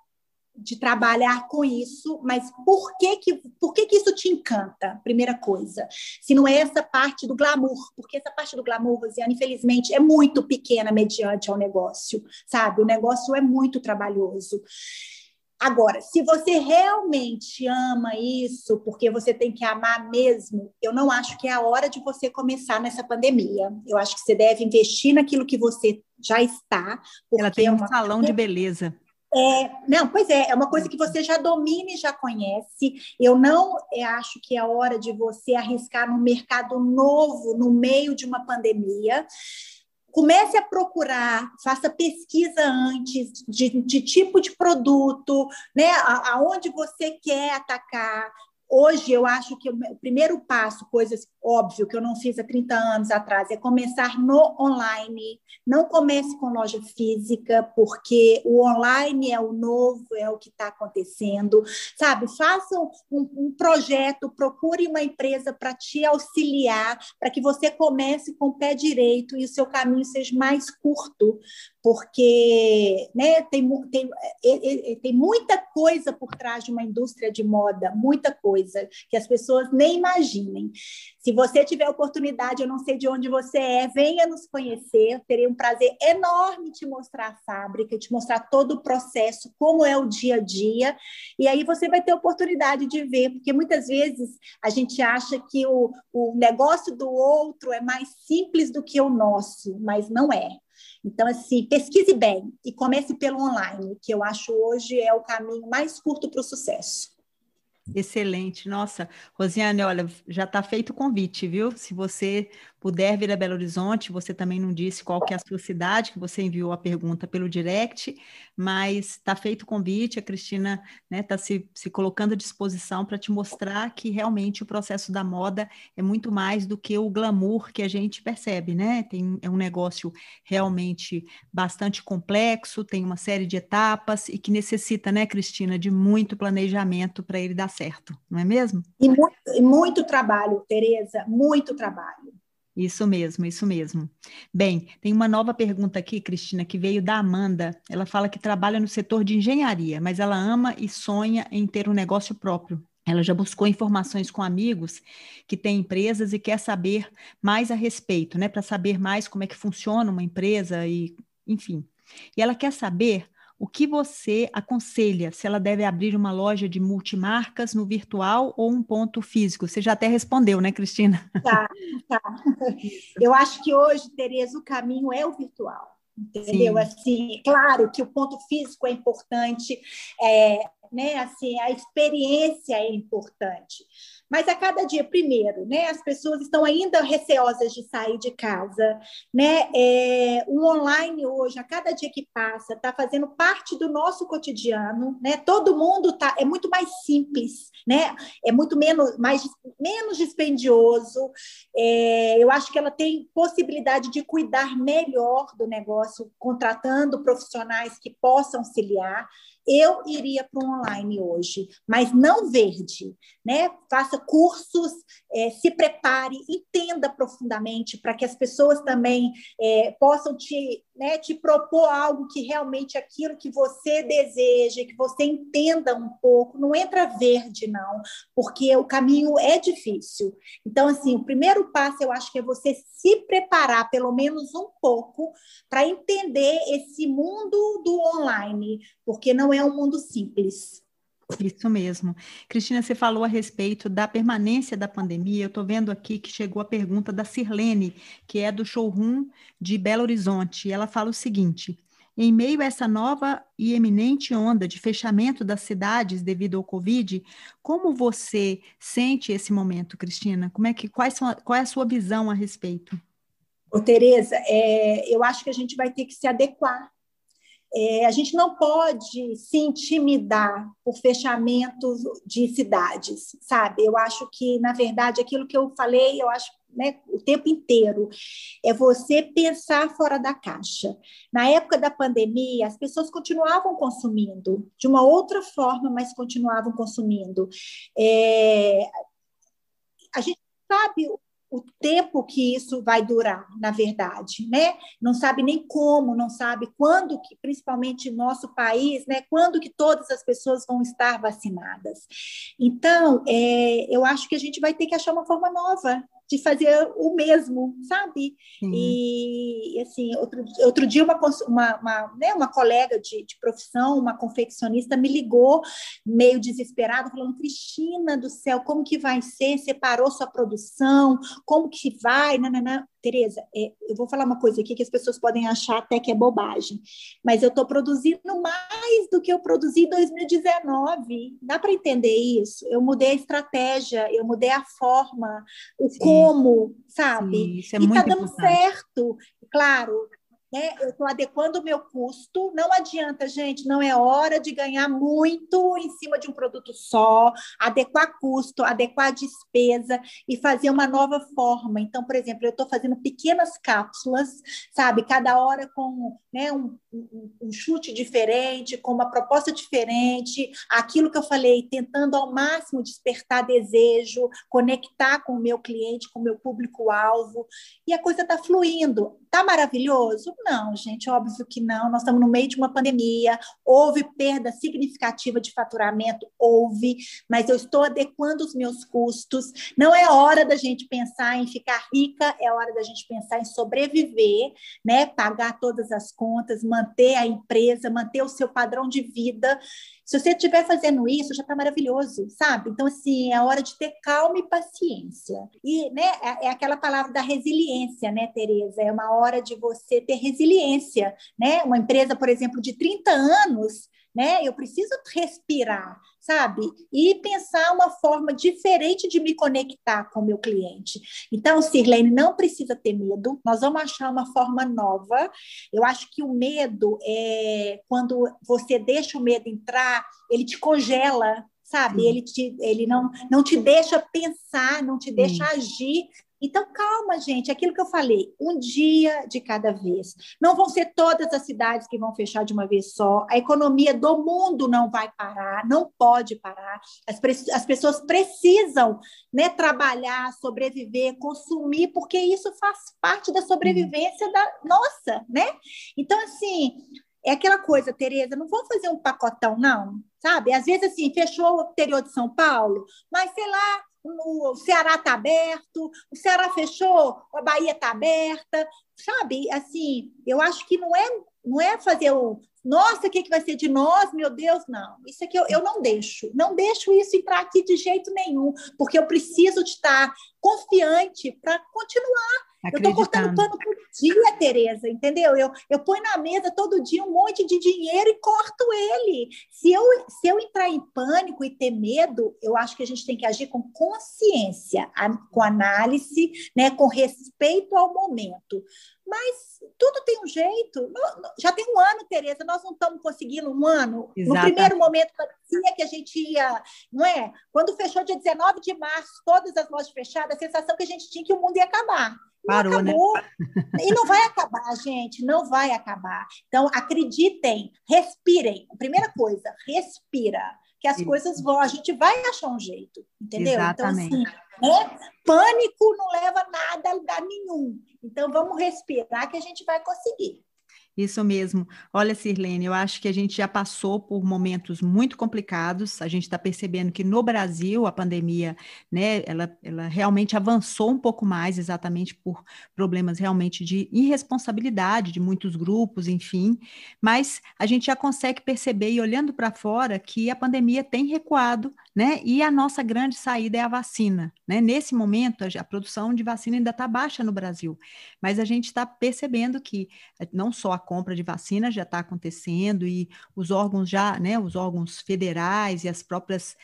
de trabalhar com isso, mas por que que, por que que isso te encanta? Primeira coisa, se não é essa parte do glamour, porque essa parte do glamour, Rosiane, infelizmente, é muito pequena mediante ao negócio, sabe? O negócio é muito trabalhoso. Agora, se você realmente ama isso, porque você tem que amar mesmo, eu não acho que é a hora de você começar nessa pandemia. Eu acho que você deve investir naquilo que você já está. Ela tem é um é uma... salão de beleza. É, não, pois é, é uma coisa que você já domina e já conhece. Eu não é, acho que é a hora de você arriscar no mercado novo no meio de uma pandemia. Comece a procurar, faça pesquisa antes de, de tipo de produto, né? aonde você quer atacar, Hoje, eu acho que o primeiro passo, coisas óbvio que eu não fiz há 30 anos atrás, é começar no online. Não comece com loja física, porque o online é o novo, é o que está acontecendo. Sabe, façam um, um projeto, procure uma empresa para te auxiliar, para que você comece com o pé direito e o seu caminho seja mais curto, porque né, tem, tem, é, é, tem muita coisa por trás de uma indústria de moda, muita coisa que as pessoas nem imaginem. Se você tiver oportunidade, eu não sei de onde você é, venha nos conhecer. Terei um prazer enorme te mostrar a fábrica, te mostrar todo o processo, como é o dia a dia. E aí você vai ter oportunidade de ver, porque muitas vezes a gente acha que o, o negócio do outro é mais simples do que o nosso, mas não é. Então, assim, pesquise bem e comece pelo online, que eu acho hoje é o caminho mais curto para o sucesso. Excelente. Nossa, Rosiane, olha, já está feito o convite, viu? Se você puder vir a Belo Horizonte, você também não disse qual que é a sua cidade, que você enviou a pergunta pelo direct, mas está feito o convite, a Cristina está né, tá se, se colocando à disposição para te mostrar que realmente o processo da moda é muito mais do que o glamour que a gente percebe, né? Tem, é um negócio realmente bastante complexo, tem uma série de etapas e que necessita, né, Cristina, de muito planejamento para ele dar certo, não é mesmo? E muito, e muito trabalho, Tereza, muito trabalho. Isso mesmo, isso mesmo. Bem, tem uma nova pergunta aqui, Cristina, que veio da Amanda. Ela fala que trabalha no setor de engenharia, mas ela ama e sonha em ter um negócio próprio. Ela já buscou informações com amigos que têm empresas e quer saber mais a respeito, né? Para saber mais como é que funciona uma empresa e, enfim. E ela quer saber o que você aconselha? Se ela deve abrir uma loja de multimarcas no virtual ou um ponto físico? Você já até respondeu, né, Cristina? Tá, tá. Eu acho que hoje, Tereza, o caminho é o virtual. Entendeu? Sim. Assim, claro que o ponto físico é importante, é, né? Assim, a experiência é importante. Mas a cada dia, primeiro, né, as pessoas estão ainda receosas de sair de casa, né? É, o online hoje, a cada dia que passa, está fazendo parte do nosso cotidiano, né? Todo mundo tá, é muito mais simples, né? É muito menos, mais, menos dispendioso. É, eu acho que ela tem possibilidade de cuidar melhor do negócio, contratando profissionais que possam auxiliar eu iria para um online hoje, mas não verde, né? Faça cursos, é, se prepare, entenda profundamente para que as pessoas também é, possam te, né, te propor algo que realmente aquilo que você deseja, que você entenda um pouco. Não entra verde, não, porque o caminho é difícil. Então, assim, o primeiro passo eu acho que é você se preparar pelo menos um pouco para entender esse mundo do online, porque não é um mundo simples. Isso mesmo. Cristina, você falou a respeito da permanência da pandemia. Eu estou vendo aqui que chegou a pergunta da Sirlene, que é do showroom de Belo Horizonte. Ela fala o seguinte: em meio a essa nova e eminente onda de fechamento das cidades devido ao Covid, como você sente esse momento, Cristina? Como é que, quais são, qual é a sua visão a respeito? Ô, Tereza, é, eu acho que a gente vai ter que se adequar é, a gente não pode se intimidar por fechamentos de cidades, sabe? Eu acho que, na verdade, aquilo que eu falei, eu acho né, o tempo inteiro, é você pensar fora da caixa. Na época da pandemia, as pessoas continuavam consumindo de uma outra forma, mas continuavam consumindo. É, a gente sabe tempo que isso vai durar, na verdade, né? Não sabe nem como, não sabe quando que, principalmente no nosso país, né? Quando que todas as pessoas vão estar vacinadas. Então, é, eu acho que a gente vai ter que achar uma forma nova de fazer o mesmo, sabe? Sim. E, assim, outro, outro dia uma, uma, uma, né, uma colega de, de profissão, uma confeccionista, me ligou meio desesperada, falando, Cristina do céu, como que vai ser? Separou sua produção? Como que vai? Nanana. Tereza, é, eu vou falar uma coisa aqui que as pessoas podem achar até que é bobagem, mas eu estou produzindo mais do que eu produzi em 2019. Dá para entender isso? Eu mudei a estratégia, eu mudei a forma, o Sim. como, sabe? Sim, isso é e está dando importante. certo. Claro, né? Eu estou adequando o meu custo. Não adianta, gente, não é hora de ganhar muito em cima de um produto só, adequar custo, adequar despesa e fazer uma nova forma. Então, por exemplo, eu estou fazendo pequenas cápsulas, sabe, cada hora com né, um, um, um chute diferente, com uma proposta diferente, aquilo que eu falei, tentando ao máximo despertar desejo, conectar com o meu cliente, com o meu público-alvo, e a coisa está fluindo. Está maravilhoso? Não, gente, óbvio que não. Nós estamos no meio de uma pandemia, houve perda significativa de faturamento, houve, mas eu estou adequando os meus custos. Não é hora da gente pensar em ficar rica, é hora da gente pensar em sobreviver, né? Pagar todas as contas, manter a empresa, manter o seu padrão de vida se você estiver fazendo isso, já está maravilhoso, sabe? Então, assim, é hora de ter calma e paciência. E, né, é, é aquela palavra da resiliência, né, Tereza? É uma hora de você ter resiliência, né? Uma empresa, por exemplo, de 30 anos, né? Eu preciso respirar, sabe? E pensar uma forma diferente de me conectar com o meu cliente. Então, Sirlene, não precisa ter medo, nós vamos achar uma forma nova. Eu acho que o medo é quando você deixa o medo entrar, ele te congela, sabe? Ele, te, ele não, não te deixa pensar, não te deixa agir então, calma, gente, aquilo que eu falei, um dia de cada vez. Não vão ser todas as cidades que vão fechar de uma vez só, a economia do mundo não vai parar, não pode parar. As, as pessoas precisam né, trabalhar, sobreviver, consumir, porque isso faz parte da sobrevivência da nossa, né? Então, assim, é aquela coisa, Tereza, não vou fazer um pacotão, não, sabe? Às vezes, assim, fechou o interior de São Paulo, mas, sei lá, o Ceará está aberto, o Ceará fechou, a Bahia está aberta, sabe? Assim, eu acho que não é, não é fazer o nossa, o que, que vai ser de nós? Meu Deus, não. Isso aqui eu, eu não deixo. Não deixo isso entrar aqui de jeito nenhum, porque eu preciso de estar confiante para continuar eu estou cortando pano por dia, Tereza, entendeu? Eu, eu ponho na mesa todo dia um monte de dinheiro e corto ele. Se eu, se eu entrar em pânico e ter medo, eu acho que a gente tem que agir com consciência, com análise, né, com respeito ao momento. Mas tudo tem um jeito. Já tem um ano, Tereza, nós não estamos conseguindo um ano. Exatamente. No primeiro momento parecia que a gente ia, não é? Quando fechou dia 19 de março, todas as lojas fechadas, a sensação que a gente tinha que o mundo ia acabar. Parou, né? E não vai acabar, gente, não vai acabar. Então, acreditem, respirem. Primeira coisa, respira, que as Isso. coisas vão, a gente vai achar um jeito, entendeu? Exatamente. Então, assim, né? pânico não leva nada a lugar nenhum. Então, vamos respirar que a gente vai conseguir. Isso mesmo. Olha, Sirlene, eu acho que a gente já passou por momentos muito complicados. A gente está percebendo que no Brasil a pandemia, né, ela, ela realmente avançou um pouco mais, exatamente por problemas realmente de irresponsabilidade de muitos grupos, enfim. Mas a gente já consegue perceber, e olhando para fora, que a pandemia tem recuado, né? E a nossa grande saída é a vacina, né? Nesse momento, a, produção de vacina ainda está baixa no Brasil, mas a gente está percebendo que eh, não só a compra de vacina já está acontecendo e os órgãos já, né? Os órgãos federais e as próprias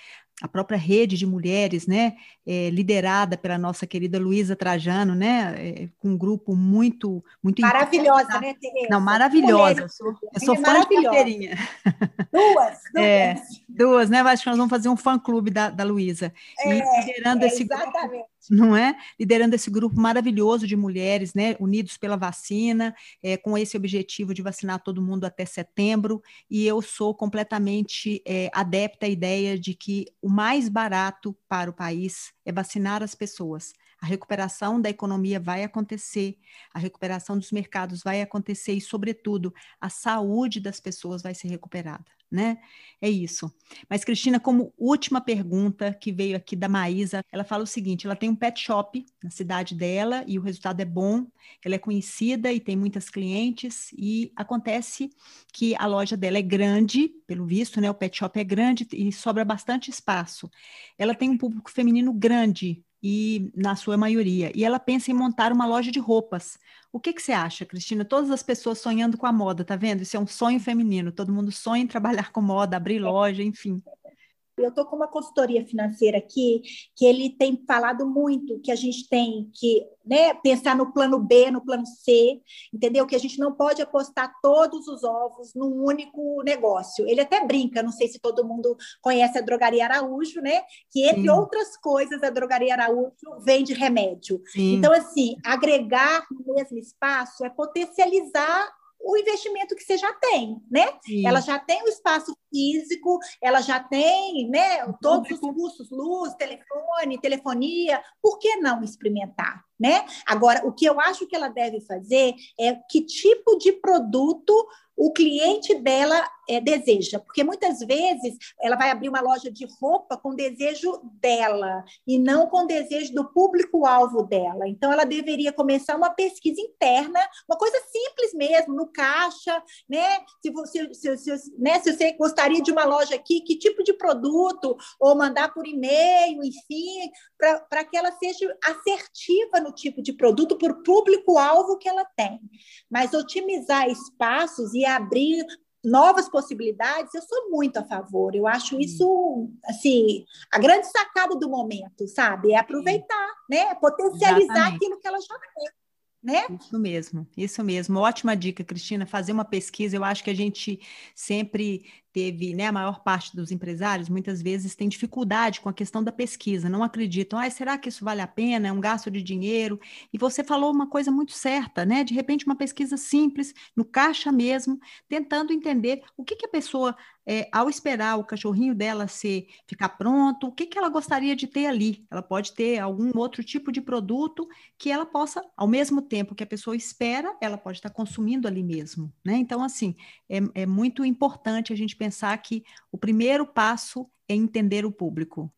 a própria rede de mulheres, né, é, liderada pela nossa querida Luísa Trajano, né, é, com um grupo muito, muito maravilhosa, né, Tereza? Não, maravilhosa. Eu sou, eu sou fã de carteirinha. Duas, duas. É, duas, né? Acho que nós vamos fazer um fã clube da, da Luísa. É, e liderando esse exatamente. grupo não é? Liderando esse grupo maravilhoso de mulheres, né? Unidos pela vacina, é, com esse objetivo de vacinar todo mundo até setembro. E eu sou completamente é, adepta à ideia de que o mais barato para o país é vacinar as pessoas. a recuperação da economia vai acontecer, a recuperação dos mercados vai acontecer e, sobretudo, a saúde das pessoas vai ser recuperada né? É isso. Mas, Cristina, como última pergunta que veio aqui da Maísa, ela fala o seguinte: ela tem um pet shop na cidade dela e o resultado é bom, ela é conhecida e tem muitas clientes, e acontece que a loja dela é grande, pelo visto, né? O pet shop é grande e sobra bastante espaço. Ela tem um público feminino grande, e na sua maioria. E ela pensa em montar uma loja de roupas. O que, que você acha, Cristina? Todas as pessoas sonhando com a moda, tá vendo? Isso é um sonho feminino. Todo mundo sonha em trabalhar com moda, abrir loja, enfim. Eu estou com uma consultoria financeira aqui que ele tem falado muito que a gente tem que né, pensar no plano B, no plano C, entendeu? Que a gente não pode apostar todos os ovos num único negócio. Ele até brinca, não sei se todo mundo conhece a Drogaria Araújo, né? Que, entre Sim. outras coisas, a Drogaria Araújo vende remédio. Sim. Então, assim, agregar no mesmo espaço é potencializar o investimento que você já tem, né? Sim. Ela já tem o espaço físico, ela já tem, né, todos os custos, luz, telefone, telefonia, por que não experimentar, né? Agora, o que eu acho que ela deve fazer é que tipo de produto o cliente dela é, deseja, porque muitas vezes ela vai abrir uma loja de roupa com desejo dela e não com desejo do público-alvo dela. Então, ela deveria começar uma pesquisa interna, uma coisa simples mesmo, no caixa, né? Se você, se, se, né? se você gostaria de uma loja aqui, que tipo de produto, ou mandar por e-mail, enfim, para que ela seja assertiva no tipo de produto por público-alvo que ela tem. Mas otimizar espaços e abrir novas possibilidades, eu sou muito a favor. Eu acho isso, assim, a grande sacada do momento, sabe? É aproveitar, né? Potencializar Exatamente. aquilo que ela já tem. Né? Isso mesmo, isso mesmo. Ótima dica, Cristina, fazer uma pesquisa. Eu acho que a gente sempre teve, né, a maior parte dos empresários muitas vezes tem dificuldade com a questão da pesquisa, não acreditam, ah, será que isso vale a pena? É um gasto de dinheiro? E você falou uma coisa muito certa, né? De repente, uma pesquisa simples, no caixa mesmo, tentando entender o que, que a pessoa, é, ao esperar o cachorrinho dela ser, ficar pronto, o que, que ela gostaria de ter ali? Ela pode ter algum outro tipo de produto que ela possa, ao mesmo tempo que a pessoa espera, ela pode estar consumindo ali mesmo, né? Então, assim, é, é muito importante a gente pensar que o primeiro passo é entender o público.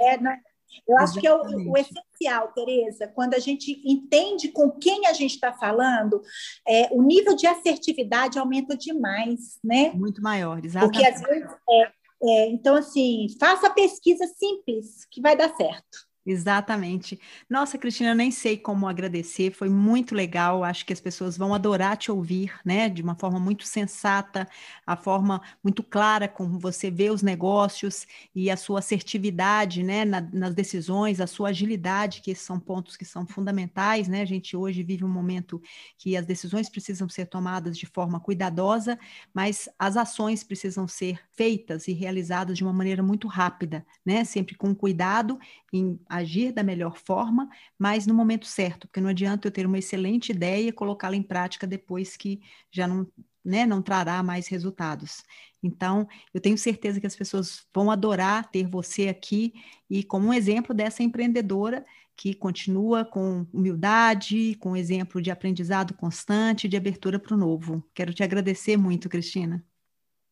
É, né? Eu acho que é o, o, essencial, Tereza, quando a gente entende com quem a gente está falando, é, o nível de assertividade aumenta demais, né? Muito maior, exatamente. Porque às vezes, é, é, então assim, faça a pesquisa simples, que vai dar certo. Exatamente. Nossa, Cristina, eu nem sei como agradecer, foi muito legal. Acho que as pessoas vão adorar te ouvir, né? De uma forma muito sensata, a forma muito clara como você vê os negócios e a sua assertividade, né? Na, nas decisões, a sua agilidade, que esses são pontos que são fundamentais, né? A gente hoje vive um momento que as decisões precisam ser tomadas de forma cuidadosa, mas as ações precisam ser feitas e realizadas de uma maneira muito rápida, né? Sempre com cuidado em agir da melhor forma, mas no momento certo, porque não adianta eu ter uma excelente ideia e colocá-la em prática depois que já não, né, não trará mais resultados. Então, eu tenho certeza que as pessoas vão adorar ter você aqui e como um exemplo dessa empreendedora que continua com humildade, com exemplo de aprendizado constante, de abertura para o novo. Quero te agradecer muito, Cristina.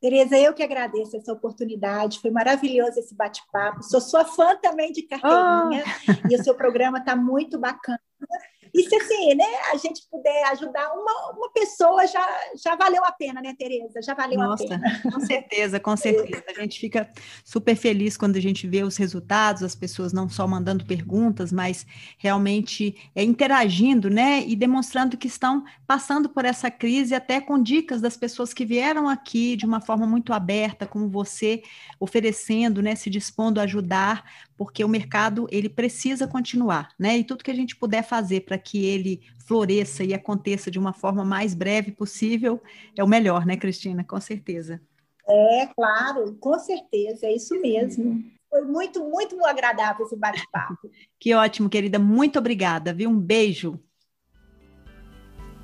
Tereza, eu que agradeço essa oportunidade, foi maravilhoso esse bate-papo. Sou sua fã também de carteirinha oh. e o seu programa está muito bacana. E se assim, né, a gente puder ajudar uma, uma pessoa, já, já valeu a pena, né, Tereza? Já valeu Nossa, a pena. Com certeza, com certeza. A gente fica super feliz quando a gente vê os resultados, as pessoas não só mandando perguntas, mas realmente é, interagindo, né? E demonstrando que estão passando por essa crise, até com dicas das pessoas que vieram aqui de uma forma muito aberta, como você, oferecendo, né? Se dispondo a ajudar, porque o mercado ele precisa continuar, né? E tudo que a gente puder fazer para que ele floresça e aconteça de uma forma mais breve possível é o melhor, né, Cristina? Com certeza. É, claro, com certeza, é isso mesmo. Foi muito, muito agradável esse bate-papo. que ótimo, querida. Muito obrigada, viu? Um beijo.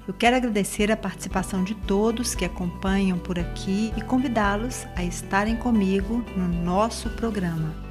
Eu quero agradecer a participação de todos que acompanham por aqui e convidá-los a estarem comigo no nosso programa